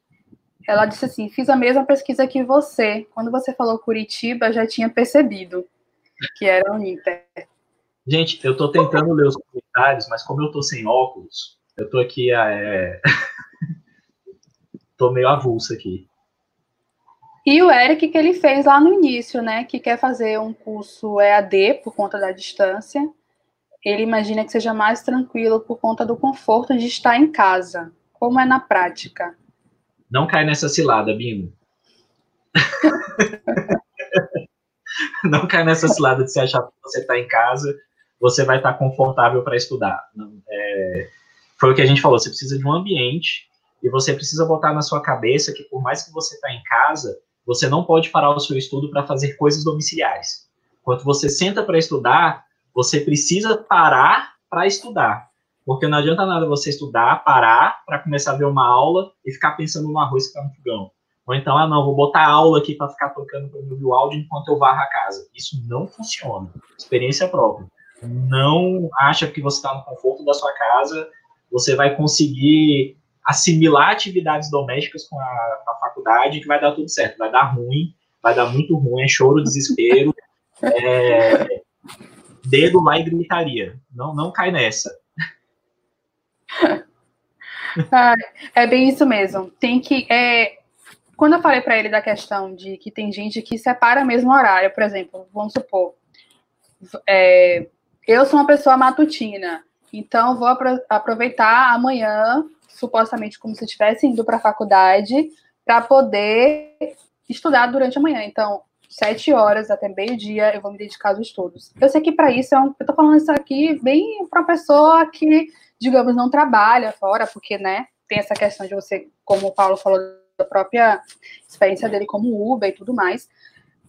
Ela disse assim: fiz a mesma pesquisa que você. Quando você falou Curitiba, já tinha percebido que era o Inter. Gente, eu tô tentando ler os comentários, mas como eu tô sem óculos, eu tô aqui. É... tô meio avulso aqui. E o Eric, que ele fez lá no início, né? Que quer fazer um curso EAD por conta da distância. Ele imagina que seja mais tranquilo por conta do conforto de estar em casa. Como é na prática? Não cai nessa cilada, Bino. Não cai nessa cilada de se achar que você está em casa, você vai estar confortável para estudar. É, foi o que a gente falou, você precisa de um ambiente e você precisa botar na sua cabeça que por mais que você está em casa, você não pode parar o seu estudo para fazer coisas domiciliares. Quando você senta para estudar, você precisa parar para estudar. Porque não adianta nada você estudar, parar para começar a ver uma aula e ficar pensando no arroz que está no fogão. Ou então, ah, não, vou botar aula aqui para ficar tocando para ouvir o áudio enquanto eu varro a casa. Isso não funciona. Experiência própria. Não acha que você está no conforto da sua casa, você vai conseguir assimilar atividades domésticas com a, com a, faculdade que vai dar tudo certo. Vai dar ruim, vai dar muito ruim, é choro, desespero, é, dedo lá e gritaria. Não, não cai nessa. É bem isso mesmo. Tem que. É, quando eu falei para ele da questão de que tem gente que separa mesmo horário, por exemplo, vamos supor, é, eu sou uma pessoa matutina, então vou aproveitar amanhã supostamente como se estivesse indo para a faculdade para poder estudar durante a manhã. Então, sete horas até meio-dia eu vou me dedicar aos estudos. Eu sei que para isso é um, eu tô falando isso aqui bem para pessoa que, digamos, não trabalha fora, porque, né, tem essa questão de você, como o Paulo falou da própria experiência dele como Uber e tudo mais.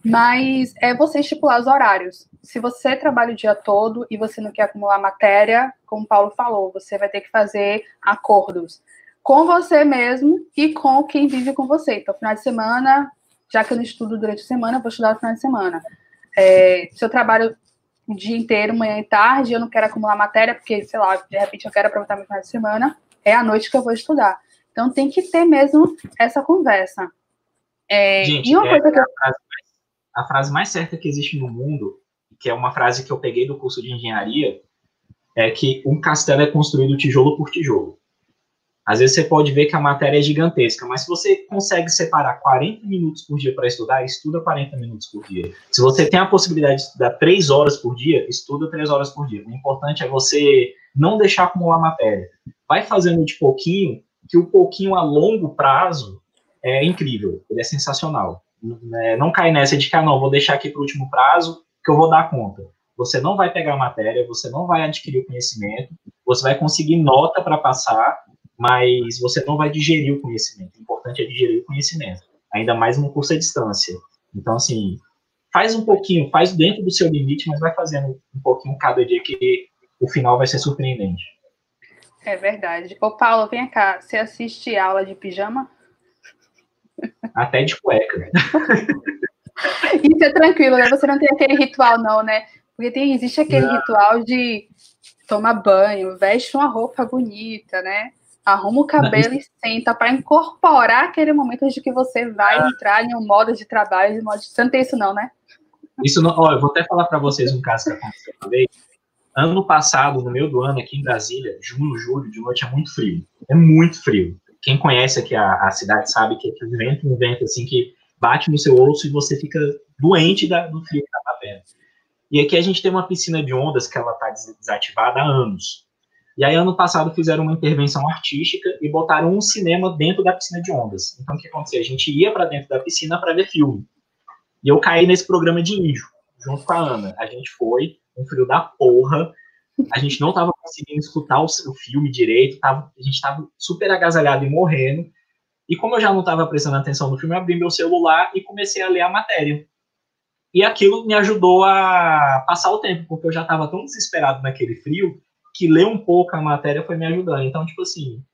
Mas é você estipular os horários. Se você trabalha o dia todo e você não quer acumular matéria, como o Paulo falou, você vai ter que fazer acordos com você mesmo e com quem vive com você. Então, final de semana, já que eu não estudo durante a semana, eu vou estudar no final de semana. É, se eu trabalho o dia inteiro, manhã e tarde, eu não quero acumular matéria, porque, sei lá, de repente eu quero aproveitar meu final de semana, é à noite que eu vou estudar. Então, tem que ter mesmo essa conversa. É, Gente, e uma é coisa que eu... a, frase mais, a frase mais certa que existe no mundo que é uma frase que eu peguei do curso de engenharia, é que um castelo é construído tijolo por tijolo. Às vezes você pode ver que a matéria é gigantesca, mas se você consegue separar 40 minutos por dia para estudar, estuda 40 minutos por dia. Se você tem a possibilidade de estudar 3 horas por dia, estuda 3 horas por dia. O importante é você não deixar acumular matéria. Vai fazendo de pouquinho, que o pouquinho a longo prazo é incrível, ele é sensacional. Não cai nessa de que, ah, não, vou deixar aqui para o último prazo, que eu vou dar conta. Você não vai pegar a matéria, você não vai adquirir o conhecimento, você vai conseguir nota para passar, mas você não vai digerir o conhecimento. O importante é digerir o conhecimento, ainda mais num curso à distância. Então, assim, faz um pouquinho, faz dentro do seu limite, mas vai fazendo um pouquinho cada dia que o final vai ser surpreendente. É verdade. Ô, Paulo, vem cá. Você assiste aula de pijama? Até de cueca. Isso é tranquilo, né? Você não tem aquele ritual, não, né? Porque tem, existe aquele não. ritual de tomar banho, veste uma roupa bonita, né? Arruma o cabelo e senta para incorporar aquele momento de que você vai ah. entrar em um modo de trabalho, de modo de... Você não tem isso não, né? Isso não, ó, eu vou até falar para vocês um caso que aconteceu vez. Ano passado, no meio do ano, aqui em Brasília, junho, julho, de noite é muito frio. É muito frio. Quem conhece aqui a, a cidade sabe que é um vento, um vento assim que bate no seu osso e você fica doente da, do frio que tá batendo. E aqui a gente tem uma piscina de ondas que ela tá desativada há anos. E aí, ano passado, fizeram uma intervenção artística e botaram um cinema dentro da piscina de ondas. Então, o que aconteceu? A gente ia para dentro da piscina para ver filme. E eu caí nesse programa de índio, junto com a Ana. A gente foi, um frio da porra. A gente não tava conseguindo escutar o, o filme direito, tava, a gente tava super agasalhado e morrendo. E como eu já não estava prestando atenção no filme, eu abri meu celular e comecei a ler a matéria. E aquilo me ajudou a passar o tempo, porque eu já estava tão desesperado naquele frio que ler um pouco a matéria foi me ajudando. Então, tipo assim,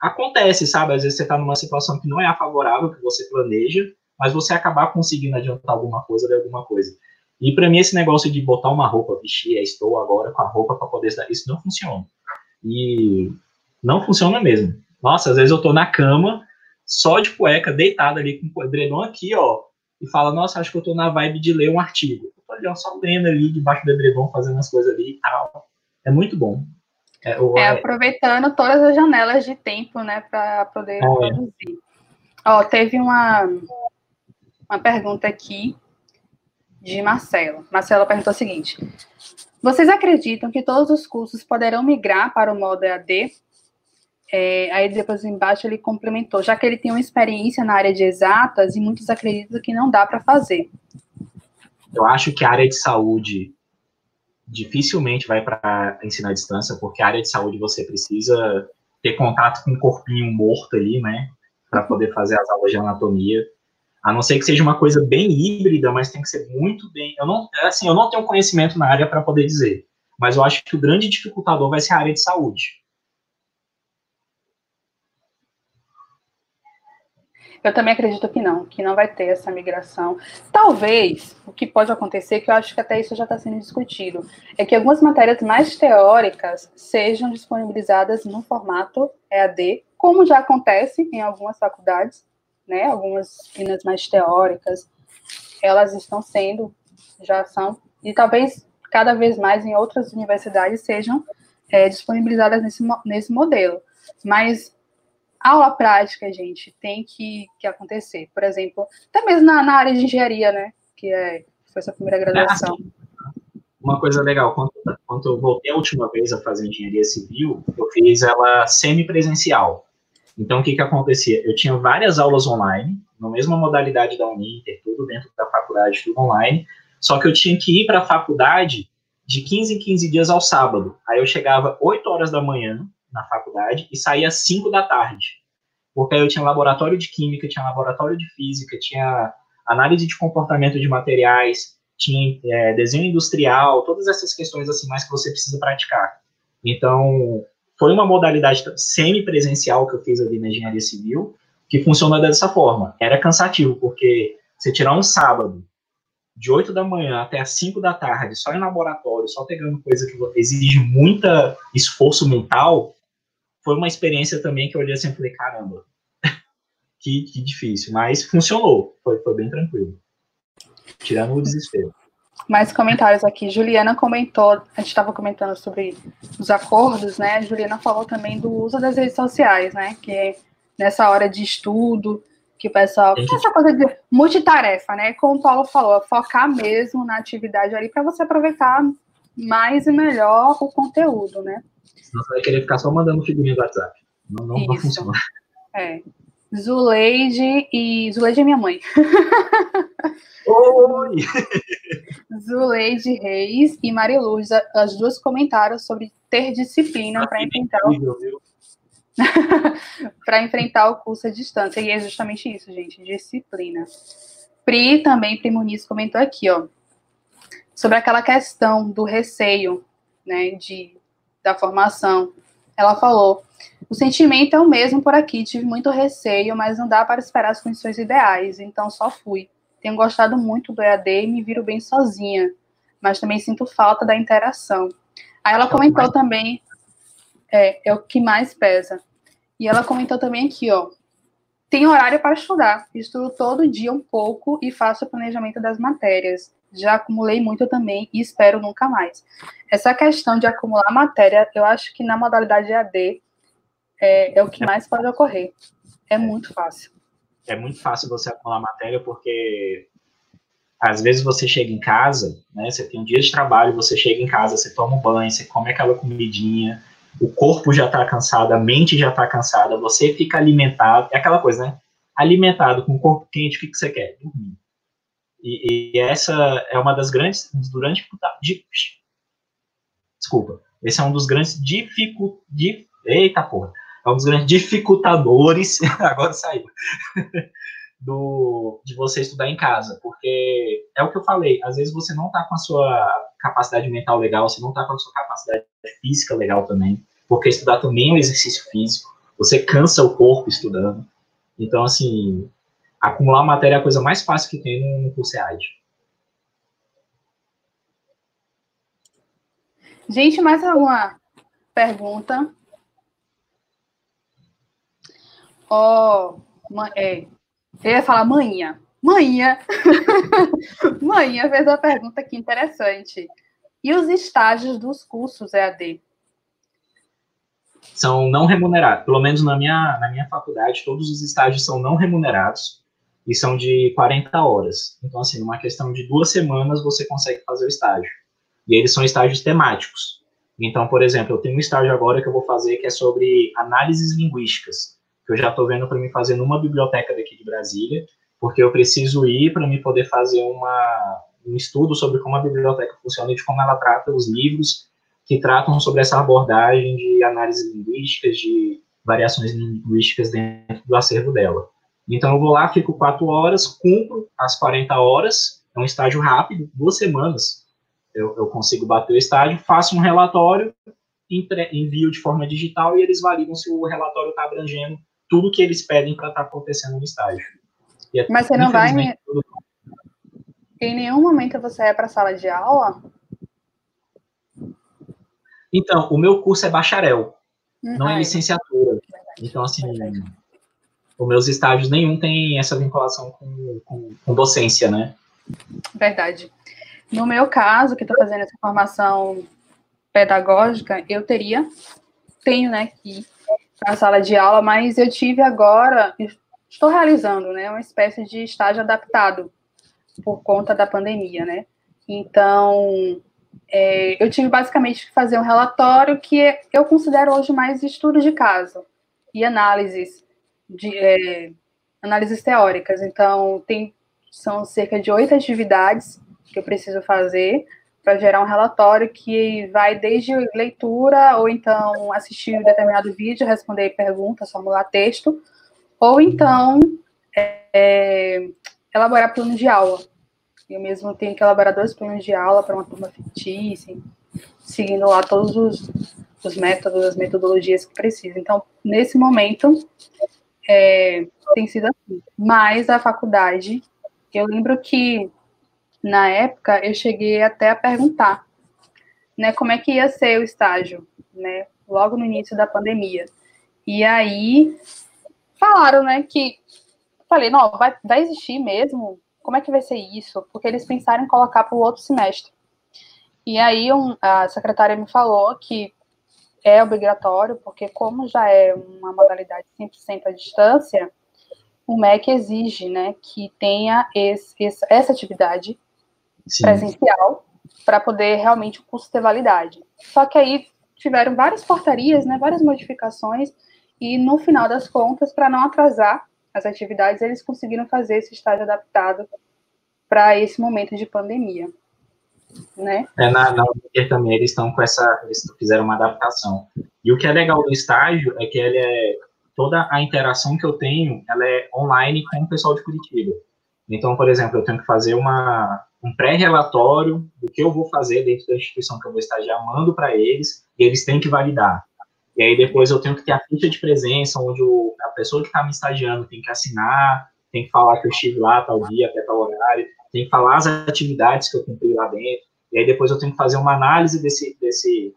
acontece, sabe? Às vezes você está numa situação que não é a favorável que você planeja, mas você acabar conseguindo adiantar alguma coisa de alguma coisa. E para mim esse negócio de botar uma roupa, vestir, estou agora com a roupa para poder estar, isso não funciona. E não funciona mesmo. Nossa, às vezes eu tô na cama, só de cueca, deitado ali com o edredom aqui, ó, e fala, nossa, acho que eu tô na vibe de ler um artigo. Eu tô ali, só lendo ali, debaixo do edredom, fazendo as coisas ali e tal. É muito bom. É, o, é, aproveitando todas as janelas de tempo, né, para poder é. produzir. Ó, teve uma, uma pergunta aqui de Marcela. Marcela perguntou o seguinte: Vocês acreditam que todos os cursos poderão migrar para o modo EAD? É, aí depois embaixo ele complementou, já que ele tem uma experiência na área de exatas e muitos acreditam que não dá para fazer. Eu acho que a área de saúde dificilmente vai para ensinar à distância, porque a área de saúde você precisa ter contato com um corpinho morto ali, né, para poder fazer as aulas de anatomia. A não ser que seja uma coisa bem híbrida, mas tem que ser muito bem. Eu não, assim, eu não tenho conhecimento na área para poder dizer, mas eu acho que o grande dificultador vai ser a área de saúde. Eu também acredito que não, que não vai ter essa migração. Talvez, o que pode acontecer, que eu acho que até isso já está sendo discutido, é que algumas matérias mais teóricas sejam disponibilizadas no formato EAD, como já acontece em algumas faculdades, né, algumas disciplinas mais teóricas, elas estão sendo, já são, e talvez cada vez mais em outras universidades sejam é, disponibilizadas nesse, nesse modelo. Mas aula prática, gente, tem que, que acontecer. Por exemplo, até mesmo na, na área de engenharia, né, que é, foi essa primeira graduação. Uma coisa legal, quando, quando eu voltei a última vez a fazer engenharia civil, eu fiz ela semipresencial. Então, o que, que acontecia? Eu tinha várias aulas online, na mesma modalidade da Uninter, tudo dentro da faculdade, tudo online, só que eu tinha que ir para a faculdade de 15 em 15 dias ao sábado. Aí eu chegava 8 horas da manhã na faculdade e saía às 5 da tarde. Porque aí eu tinha laboratório de química, tinha laboratório de física, tinha análise de comportamento de materiais, tinha é, desenho industrial, todas essas questões assim mais que você precisa praticar. Então, foi uma modalidade semi-presencial que eu fiz ali na engenharia civil, que funcionou dessa forma. Era cansativo, porque você tirar um sábado, de 8 da manhã até as 5 da tarde, só em laboratório, só pegando coisa que exige muito esforço mental, foi uma experiência também que eu olhei assim e falei, caramba, que, que difícil. Mas funcionou, foi, foi bem tranquilo. Tirando o desespero. Mais comentários aqui. Juliana comentou, a gente estava comentando sobre os acordos, né? Juliana falou também do uso das redes sociais, né? Que nessa hora de estudo, que o pessoal. Gente... Essa coisa de multitarefa, né? Como o Paulo falou, focar mesmo na atividade ali para você aproveitar mais e melhor o conteúdo, né? Senão você vai querer ficar só mandando figurinha do WhatsApp. Não, não vai funcionar. É. Zuleide e. Zuleide é minha mãe. Oi! Zuleide Reis e Mariluz, as duas comentaram sobre ter disciplina para enfrentar o... para enfrentar o curso à distância. E é justamente isso, gente, disciplina. Pri também, Pri Muniz comentou aqui, ó, sobre aquela questão do receio, né, de, da formação. Ela falou: o sentimento é o mesmo por aqui, tive muito receio, mas não dá para esperar as condições ideais, então só fui. tenho gostado muito do EAD e me viro bem sozinha, mas também sinto falta da interação. Aí ela comentou também, é, é o que mais pesa. E ela comentou também aqui, ó, tem horário para estudar, estudo todo dia um pouco e faço o planejamento das matérias. Já acumulei muito também e espero nunca mais. Essa questão de acumular matéria, eu acho que na modalidade EAD é, é o que mais pode ocorrer. É muito fácil. É muito fácil você acumular matéria porque às vezes você chega em casa, né? Você tem um dia de trabalho, você chega em casa, você toma um banho, você come aquela comidinha, o corpo já está cansado, a mente já está cansada, você fica alimentado, é aquela coisa, né? Alimentado com o corpo quente, o que, que você quer? Dormir. E, e, essa é uma das grandes, durante de, desculpa, esse é um dos grandes dificu, eita porra, é um dos grandes dificultadores, agora saiu, do, de você estudar em casa, porque é o que eu falei, às vezes você não está com a sua capacidade mental legal, você não está com a sua capacidade física legal também, porque estudar também é um exercício físico, você cansa o corpo estudando, então, assim, acumular matéria é a coisa mais fácil que tem no curso EAD. Gente, mais alguma pergunta? Ó, oh, é, eu ia falar manhã. Manhã. manhã fez uma pergunta aqui interessante. E os estágios dos cursos EAD? São não remunerados. Pelo menos na minha, na minha faculdade, todos os estágios são não remunerados e são de 40 horas. Então, assim, numa questão de duas semanas, você consegue fazer o estágio. E eles são estágios temáticos. Então, por exemplo, eu tenho um estágio agora que eu vou fazer que é sobre análises linguísticas que eu já estou vendo para me fazer numa biblioteca daqui de Brasília, porque eu preciso ir para me poder fazer uma, um estudo sobre como a biblioteca funciona e de como ela trata os livros que tratam sobre essa abordagem de análise linguísticas, de variações linguísticas dentro do acervo dela. Então eu vou lá, fico quatro horas, cumpro as 40 horas, é um estágio rápido, duas semanas eu, eu consigo bater o estágio, faço um relatório, envio de forma digital e eles validam se o relatório está abrangendo tudo que eles pedem para estar tá acontecendo no estágio. É, Mas você não vai. Tudo... Em nenhum momento você é para a sala de aula? Então, o meu curso é bacharel, hum, não é licenciatura. Então, assim, os meus estágios nenhum tem essa vinculação com, com, com docência, né? Verdade. No meu caso, que estou fazendo essa formação pedagógica, eu teria, tenho, né, que na sala de aula, mas eu tive agora, estou realizando, né, uma espécie de estágio adaptado por conta da pandemia, né? Então, é, eu tive basicamente que fazer um relatório que eu considero hoje mais estudo de caso e análises de é, análises teóricas. Então, tem são cerca de oito atividades que eu preciso fazer para gerar um relatório que vai desde leitura, ou então assistir um determinado vídeo, responder perguntas, formular texto, ou então é, elaborar planos de aula. Eu mesmo tenho que elaborar dois planos de aula para uma turma fictícia, seguindo lá todos os, os métodos, as metodologias que precisa. Então, nesse momento, é, tem sido assim. Mas a faculdade, eu lembro que na época, eu cheguei até a perguntar, né, como é que ia ser o estágio, né, logo no início da pandemia. E aí falaram, né, que falei, não, vai, vai existir mesmo? Como é que vai ser isso? Porque eles pensaram em colocar para o outro semestre. E aí um, a secretária me falou que é obrigatório, porque como já é uma modalidade 100% à distância, o MEC exige, né, que tenha esse, essa atividade Sim. presencial para poder realmente o curso ter validade. Só que aí tiveram várias portarias, né, várias modificações, e no final das contas, para não atrasar as atividades, eles conseguiram fazer esse estágio adaptado para esse momento de pandemia. Né? É, na, na também eles estão com essa, eles fizeram uma adaptação. E o que é legal do estágio é que ele é toda a interação que eu tenho, ela é online com o pessoal de Curitiba. Então, por exemplo, eu tenho que fazer uma, um pré-relatório do que eu vou fazer dentro da instituição que eu vou estagiar, mando para eles, e eles têm que validar. E aí depois eu tenho que ter a ficha de presença, onde o, a pessoa que está me estagiando tem que assinar, tem que falar que eu estive lá tal dia, até tal horário, tem que falar as atividades que eu cumpri lá dentro, e aí depois eu tenho que fazer uma análise desse, desse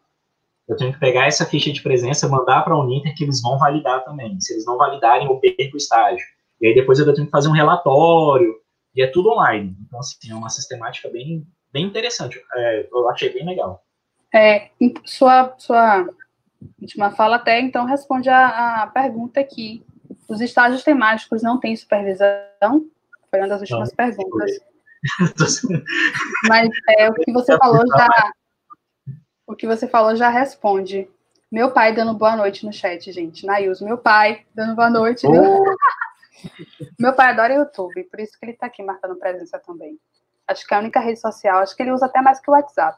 eu tenho que pegar essa ficha de presença, mandar para a Uninter que eles vão validar também. Se eles não validarem, eu perco o estágio. E aí depois eu tenho que fazer um relatório, e é tudo online. Então, assim, é uma sistemática bem, bem interessante. É, eu achei bem legal. É, sua, sua última fala até, então, responde a, a pergunta aqui. Os estágios temáticos não têm supervisão? Foi uma das últimas não, perguntas. Mas é, o que você falou já o que você falou já responde. Meu pai dando boa noite no chat, gente. Nails, meu pai dando boa noite. Oh. meu pai adora YouTube, por isso que ele está aqui marcando presença também. Acho que é a única rede social, acho que ele usa até mais que o WhatsApp.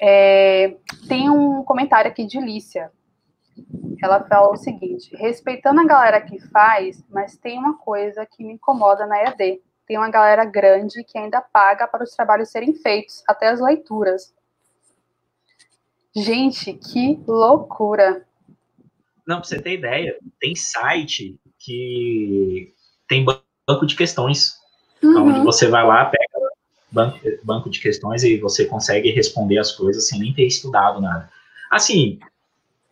É, tem um comentário aqui de Lícia. Ela falou o seguinte: respeitando a galera que faz, mas tem uma coisa que me incomoda na EAD. Tem uma galera grande que ainda paga para os trabalhos serem feitos, até as leituras. Gente, que loucura! Não, pra você ter ideia, tem site que tem banco de questões, uhum. onde você vai lá, pega banco, banco de questões e você consegue responder as coisas sem nem ter estudado nada. Assim,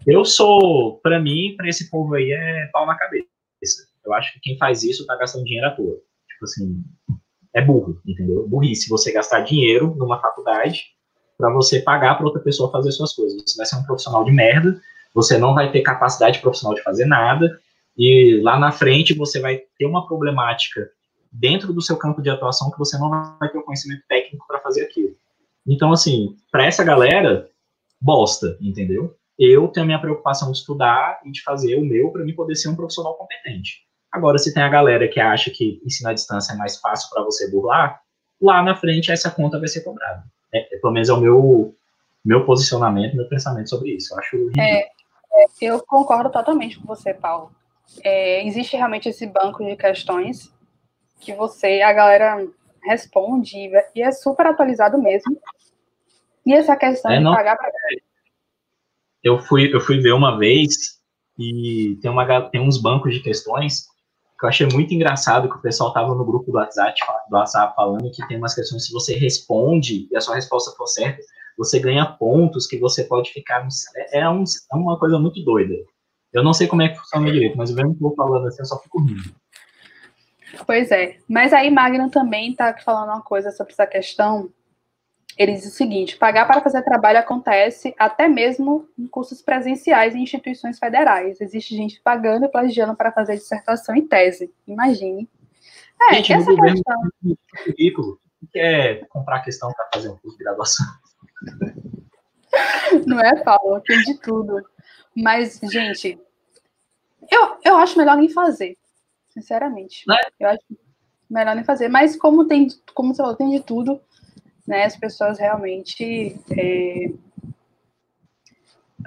eu sou, para mim, para esse povo aí é pau na cabeça. Eu acho que quem faz isso tá gastando dinheiro à toa. Tipo assim, é burro, entendeu? Burrice você gastar dinheiro numa faculdade para você pagar para outra pessoa fazer suas coisas. Você vai ser um profissional de merda, você não vai ter capacidade profissional de fazer nada, e lá na frente você vai ter uma problemática dentro do seu campo de atuação que você não vai ter o conhecimento técnico para fazer aquilo. Então, assim, para essa galera, bosta, entendeu? Eu tenho a minha preocupação de estudar e de fazer o meu para mim poder ser um profissional competente. Agora, se tem a galera que acha que ensinar à distância é mais fácil para você burlar, lá na frente essa conta vai ser cobrada. É, é, pelo menos é o meu, meu posicionamento, meu pensamento sobre isso. Eu acho é, é, eu concordo totalmente com você, Paulo. É, existe realmente esse banco de questões que você, a galera responde e é super atualizado mesmo. E essa questão é, de pagar para eu fui eu fui ver uma vez e tem uma tem uns bancos de questões que eu achei muito engraçado que o pessoal tava no grupo do WhatsApp, do WhatsApp falando que tem umas questões, se você responde e a sua resposta for certa, você ganha pontos que você pode ficar. É, é, um, é uma coisa muito doida. Eu não sei como é que funciona direito, mas eu vejo um pouco falando assim, eu só fico rindo. Pois é. Mas aí Magno também está falando uma coisa sobre essa questão ele diz o seguinte: pagar para fazer trabalho acontece até mesmo em cursos presenciais em instituições federais. Existe gente pagando e plagiando para fazer dissertação e tese. Imagine. É, gente, essa questão. Currículo, quer comprar a questão para fazer um curso de graduação. Não é, Paulo? Tem de tudo. Mas, gente, eu, eu acho melhor nem fazer, sinceramente. É? Eu acho melhor nem fazer. Mas como tem, como você falou, tem de tudo né, as pessoas realmente. É...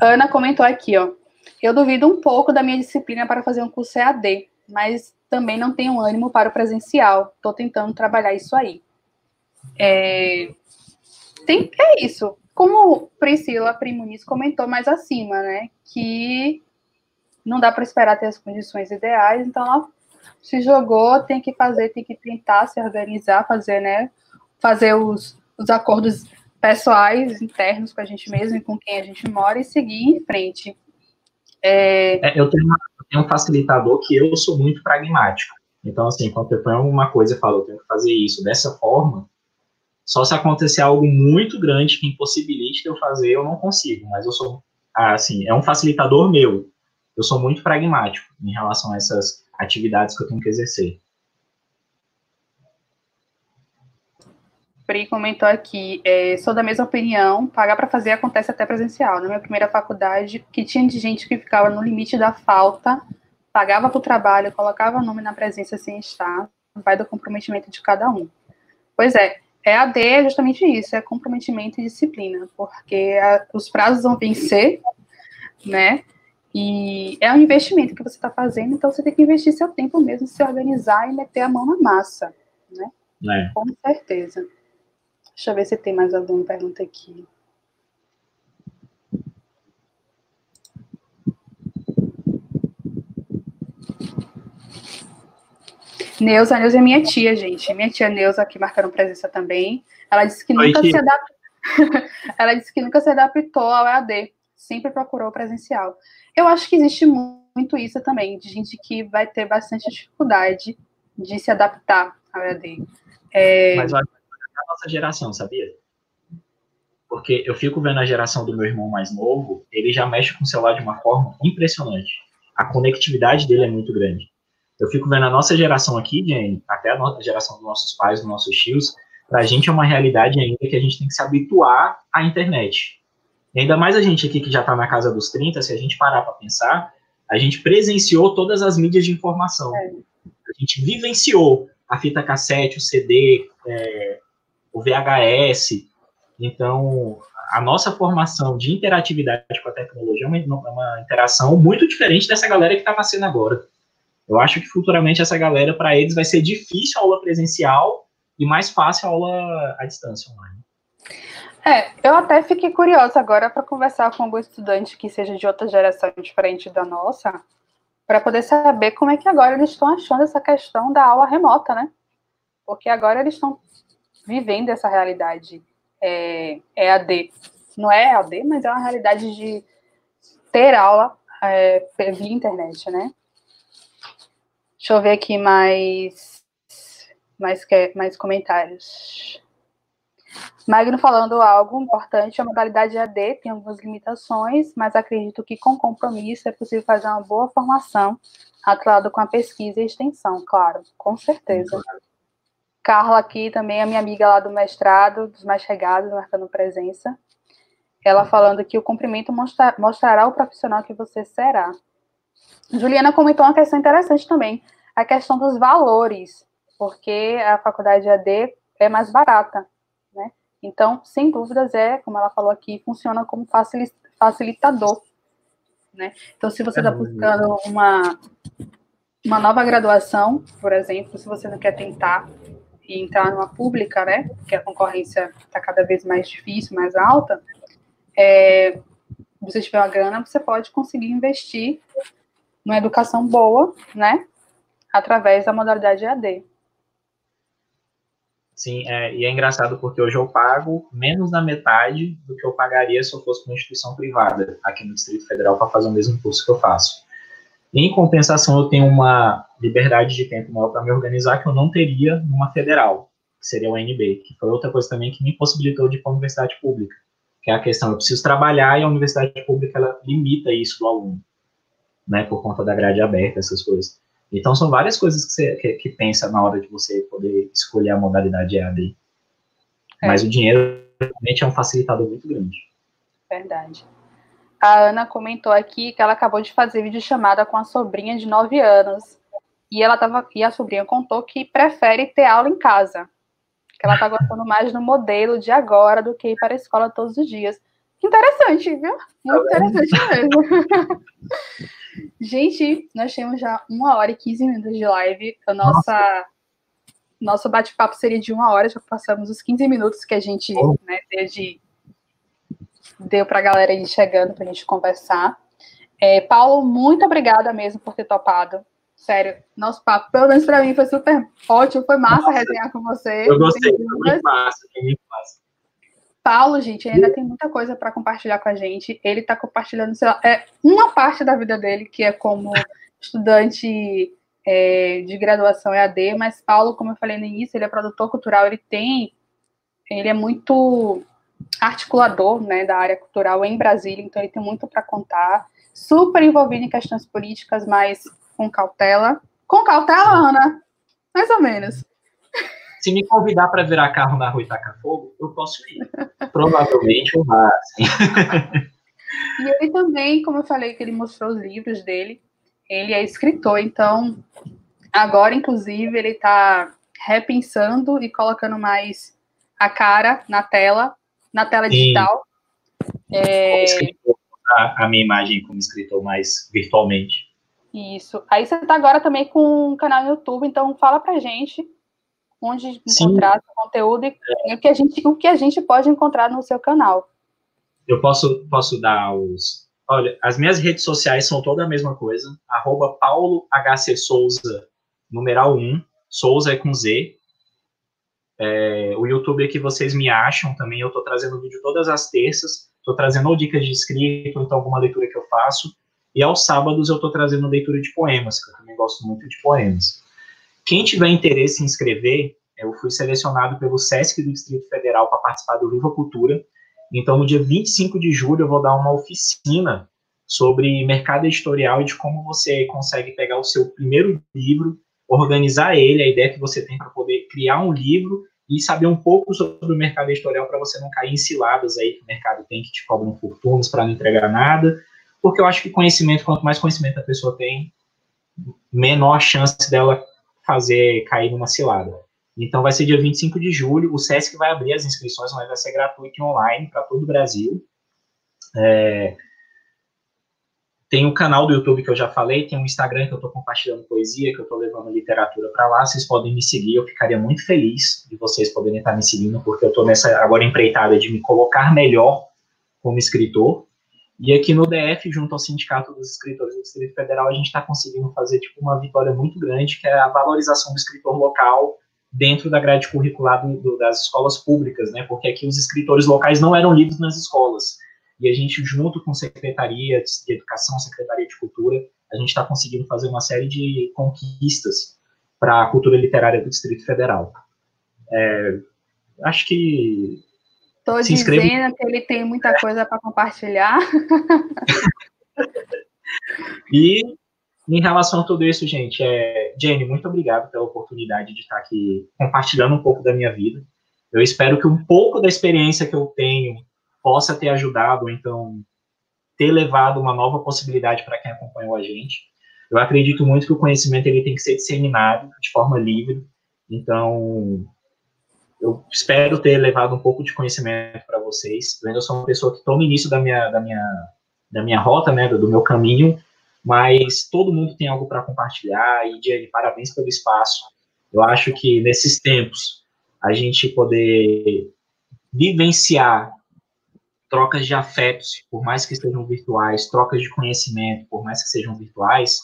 Ana comentou aqui, ó. Eu duvido um pouco da minha disciplina para fazer um curso EAD, mas também não tenho ânimo para o presencial. Estou tentando trabalhar isso aí. É, tem, é isso. Como Priscila Primuniz comentou mais acima, né? Que não dá para esperar ter as condições ideais, então ela se jogou, tem que fazer, tem que tentar se organizar, fazer, né? Fazer os, os acordos pessoais, internos com a gente mesmo e com quem a gente mora e seguir em frente. É... É, eu, tenho uma, eu, tenho um facilitador que eu sou muito pragmático. Então, assim, quando eu ponho uma coisa e falo, eu tenho que fazer isso dessa forma, só se acontecer algo muito grande que impossibilite eu fazer, eu não consigo. Mas eu sou, assim, é um facilitador meu. Eu sou muito pragmático em relação a essas atividades que eu tenho que exercer. Pri comentou aqui, é, sou da mesma opinião, pagar para fazer acontece até presencial. Na minha primeira faculdade, que tinha de gente que ficava no limite da falta, pagava para o trabalho, colocava o nome na presença sem estar, vai do comprometimento de cada um. Pois é, EAD é justamente isso, é comprometimento e disciplina, porque a, os prazos vão vencer, né? E é um investimento que você está fazendo, então você tem que investir seu tempo mesmo, se organizar e meter a mão na massa, né? É. Com certeza. Deixa eu ver se tem mais alguma pergunta aqui. Neuza, Neuza é minha tia, gente. Minha tia Neuza aqui marcando presença também. Ela disse que nunca se adaptou. Ela disse que nunca se adaptou ao EAD, sempre procurou presencial. Eu acho que existe muito isso também, de gente que vai ter bastante dificuldade de se adaptar ao EAD. É... Mas olha, a nossa geração, sabia? Porque eu fico vendo a geração do meu irmão mais novo, ele já mexe com o celular de uma forma impressionante. A conectividade dele é muito grande. Eu fico vendo a nossa geração aqui, Jane, até a geração dos nossos pais, dos nossos tios, para a gente é uma realidade ainda que a gente tem que se habituar à internet. E ainda mais a gente aqui que já está na casa dos 30, se a gente parar para pensar, a gente presenciou todas as mídias de informação. É. A gente vivenciou a fita cassete, o CD, é, o VHS. Então, a nossa formação de interatividade com a tecnologia é uma, uma interação muito diferente dessa galera que está nascendo agora. Eu acho que futuramente essa galera, para eles, vai ser difícil a aula presencial e mais fácil a aula à distância online. É, eu até fiquei curiosa agora para conversar com algum estudante que seja de outra geração diferente da nossa, para poder saber como é que agora eles estão achando essa questão da aula remota, né? Porque agora eles estão vivendo essa realidade é, EAD. Não é EAD, mas é uma realidade de ter aula é, via internet, né? Deixa eu ver aqui mais, mais, mais comentários. Magno falando algo importante, a modalidade AD tem algumas limitações, mas acredito que com compromisso é possível fazer uma boa formação, atrelado com a pesquisa e extensão, claro, com certeza. Carla aqui também, a minha amiga lá do mestrado, dos mais chegados, marcando presença. Ela falando que o cumprimento mostra, mostrará o profissional que você será. Juliana comentou uma questão interessante também, a questão dos valores, porque a faculdade AD é mais barata, né? Então, sem dúvidas, é, como ela falou aqui, funciona como facilitador, né? Então, se você está é buscando uma, uma nova graduação, por exemplo, se você não quer tentar entrar numa pública, né? Que a concorrência está cada vez mais difícil, mais alta, é, você tiver uma grana, você pode conseguir investir numa educação boa, né? Através da modalidade EAD. Sim, é, e é engraçado porque hoje eu pago menos da metade do que eu pagaria se eu fosse uma instituição privada aqui no Distrito Federal para fazer o mesmo curso que eu faço. Em compensação, eu tenho uma liberdade de tempo maior para me organizar que eu não teria numa federal, que seria o UNB, que foi outra coisa também que me possibilitou de ir para a universidade pública, que é a questão, eu preciso trabalhar e a universidade pública ela limita isso do aluno né, por conta da grade aberta, essas coisas. Então, são várias coisas que você que, que pensa na hora de você poder escolher a modalidade EAD. É. Mas o dinheiro realmente é um facilitador muito grande. Verdade. A Ana comentou aqui que ela acabou de fazer videochamada com a sobrinha de 9 anos. E ela tava, e a sobrinha contou que prefere ter aula em casa. Que ela está gostando mais do modelo de agora do que ir para a escola todos os dias. Interessante, viu? Muito interessante mesmo. Gente, nós temos já uma hora e 15 minutos de live. A nossa, nosso bate-papo seria de uma hora, já passamos os 15 minutos que a gente oh. né, desde, deu para a galera ir chegando para a gente conversar. É, Paulo, muito obrigada mesmo por ter topado. Sério, nosso papo, pelo menos para mim, foi super ótimo, foi massa Nossa, resenhar com você. Eu gostei, foi muito massa, foi muito massa. Paulo, gente, ainda tem muita coisa para compartilhar com a gente. Ele está compartilhando lá, é, uma parte da vida dele, que é como estudante é, de graduação EAD, mas Paulo, como eu falei no início, ele é produtor cultural, ele tem, ele é muito articulador né, da área cultural em Brasília, então ele tem muito para contar. Super envolvido em questões políticas, mas com cautela. Com cautela, Ana? Mais ou menos. Se me convidar para virar carro na rua e tacar fogo, eu posso ir. Provavelmente vá. Assim. E ele também, como eu falei, que ele mostrou os livros dele, ele é escritor, então agora, inclusive, ele está repensando e colocando mais a cara na tela, na tela digital. É... Escritor, a, a minha imagem como escritor mais virtualmente. Isso. Aí você está agora também com um canal no YouTube, então fala pra gente onde Sim. encontrar seu conteúdo e é. o, que a gente, o que a gente pode encontrar no seu canal. Eu posso, posso dar os. Olha, as minhas redes sociais são toda a mesma coisa. Arroba Paulo HC Souza, numeral 1. Souza é com Z. É, o YouTube é que vocês me acham também. Eu estou trazendo vídeo todas as terças. Estou trazendo ou dicas de escrito, então alguma leitura que eu faço. E aos sábados eu estou trazendo leitura de poemas, que eu também gosto muito de poemas. Quem tiver interesse em escrever, eu fui selecionado pelo SESC do Distrito Federal para participar do Viva Cultura. Então, no dia 25 de julho, eu vou dar uma oficina sobre mercado editorial e de como você consegue pegar o seu primeiro livro, organizar ele, a ideia que você tem para poder criar um livro e saber um pouco sobre o mercado editorial para você não cair em ciladas aí que o mercado tem que te cobram fortunas para não entregar nada, porque eu acho que conhecimento, quanto mais conhecimento a pessoa tem, menor chance dela fazer cair numa cilada. Então vai ser dia 25 de julho, o SESC vai abrir as inscrições, mas vai ser gratuito e online para todo o Brasil. É, tem o canal do YouTube que eu já falei, tem um Instagram que eu estou compartilhando poesia, que eu estou levando literatura para lá. Vocês podem me seguir, eu ficaria muito feliz de vocês poderem estar me seguindo, porque eu estou nessa agora empreitada de me colocar melhor como escritor. E aqui no DF, junto ao Sindicato dos Escritores do Distrito Federal, a gente está conseguindo fazer tipo uma vitória muito grande, que é a valorização do escritor local dentro da grade curricular do, do, das escolas públicas, né? Porque aqui os escritores locais não eram lidos nas escolas e a gente, junto com Secretaria de Educação, Secretaria de Cultura, a gente está conseguindo fazer uma série de conquistas para a cultura literária do Distrito Federal. É, acho que. Estou dizendo que ele tem muita coisa para compartilhar. e em relação a tudo isso, gente, é, Jenny, muito obrigado pela oportunidade de estar aqui compartilhando um pouco da minha vida. Eu espero que um pouco da experiência que eu tenho possa ter ajudado, ou então ter levado uma nova possibilidade para quem acompanhou a gente. Eu acredito muito que o conhecimento ele tem que ser disseminado de forma livre. Então, eu espero ter levado um pouco de conhecimento para vocês. Eu sou uma pessoa que estou no início da minha, da minha, da minha rota, né, do, do meu caminho, mas todo mundo tem algo para compartilhar. E, Jenny, parabéns pelo espaço. Eu acho que nesses tempos, a gente poder vivenciar trocas de afetos, por mais que sejam virtuais, trocas de conhecimento, por mais que sejam virtuais,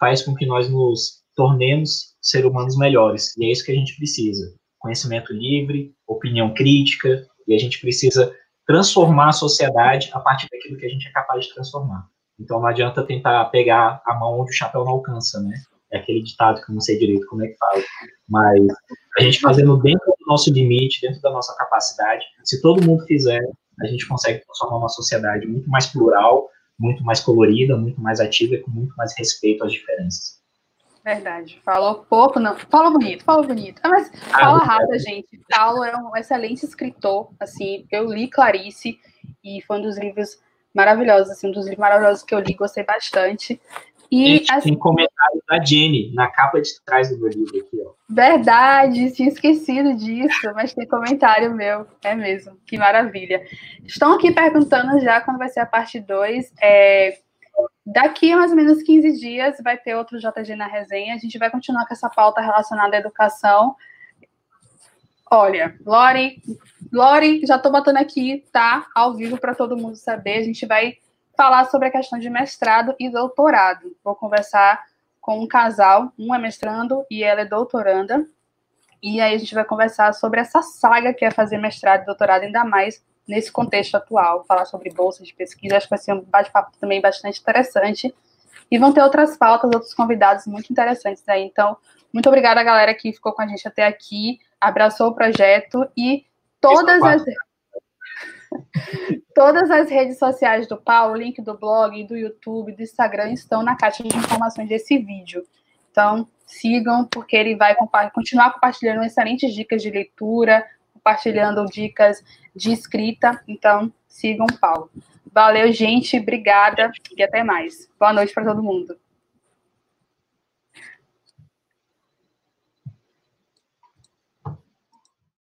faz com que nós nos tornemos seres humanos melhores. E é isso que a gente precisa. Conhecimento livre, opinião crítica, e a gente precisa transformar a sociedade a partir daquilo que a gente é capaz de transformar. Então não adianta tentar pegar a mão onde o chapéu não alcança, né? É aquele ditado que eu não sei direito como é que fala. Mas a gente fazendo dentro do nosso limite, dentro da nossa capacidade, se todo mundo fizer, a gente consegue transformar uma sociedade muito mais plural, muito mais colorida, muito mais ativa e com muito mais respeito às diferenças. Verdade. Falou pouco, não. Fala bonito, fala bonito. Ah, mas ah, fala rápido, gente. Paulo é um excelente escritor. Assim, eu li Clarice e foi um dos livros maravilhosos, assim, um dos livros maravilhosos que eu li, gostei bastante. E Gente, assim, tem comentário da Jenny na capa de trás do meu livro aqui, ó. Verdade, tinha esquecido disso, mas tem comentário meu, é mesmo, que maravilha. Estão aqui perguntando já quando vai ser a parte 2. É, daqui a mais ou menos 15 dias vai ter outro JG na resenha. A gente vai continuar com essa pauta relacionada à educação. Olha, Lori, Lori, já estou botando aqui, tá? Ao vivo para todo mundo saber. A gente vai falar sobre a questão de mestrado e doutorado. Vou conversar com um casal, um é mestrando e ela é doutoranda. E aí a gente vai conversar sobre essa saga que é fazer mestrado e doutorado, ainda mais nesse contexto atual, falar sobre bolsas de pesquisa, acho que vai ser um bate-papo também bastante interessante. E vão ter outras pautas, outros convidados muito interessantes aí. Então, muito obrigada, galera, que ficou com a gente até aqui, abraçou o projeto e todas as. Todas as redes sociais do Paulo, o link do blog, do YouTube, do Instagram estão na caixa de informações desse vídeo. Então, sigam, porque ele vai continuar compartilhando excelentes dicas de leitura, compartilhando dicas de escrita. Então, sigam o Paulo. Valeu, gente. Obrigada e até mais. Boa noite para todo mundo.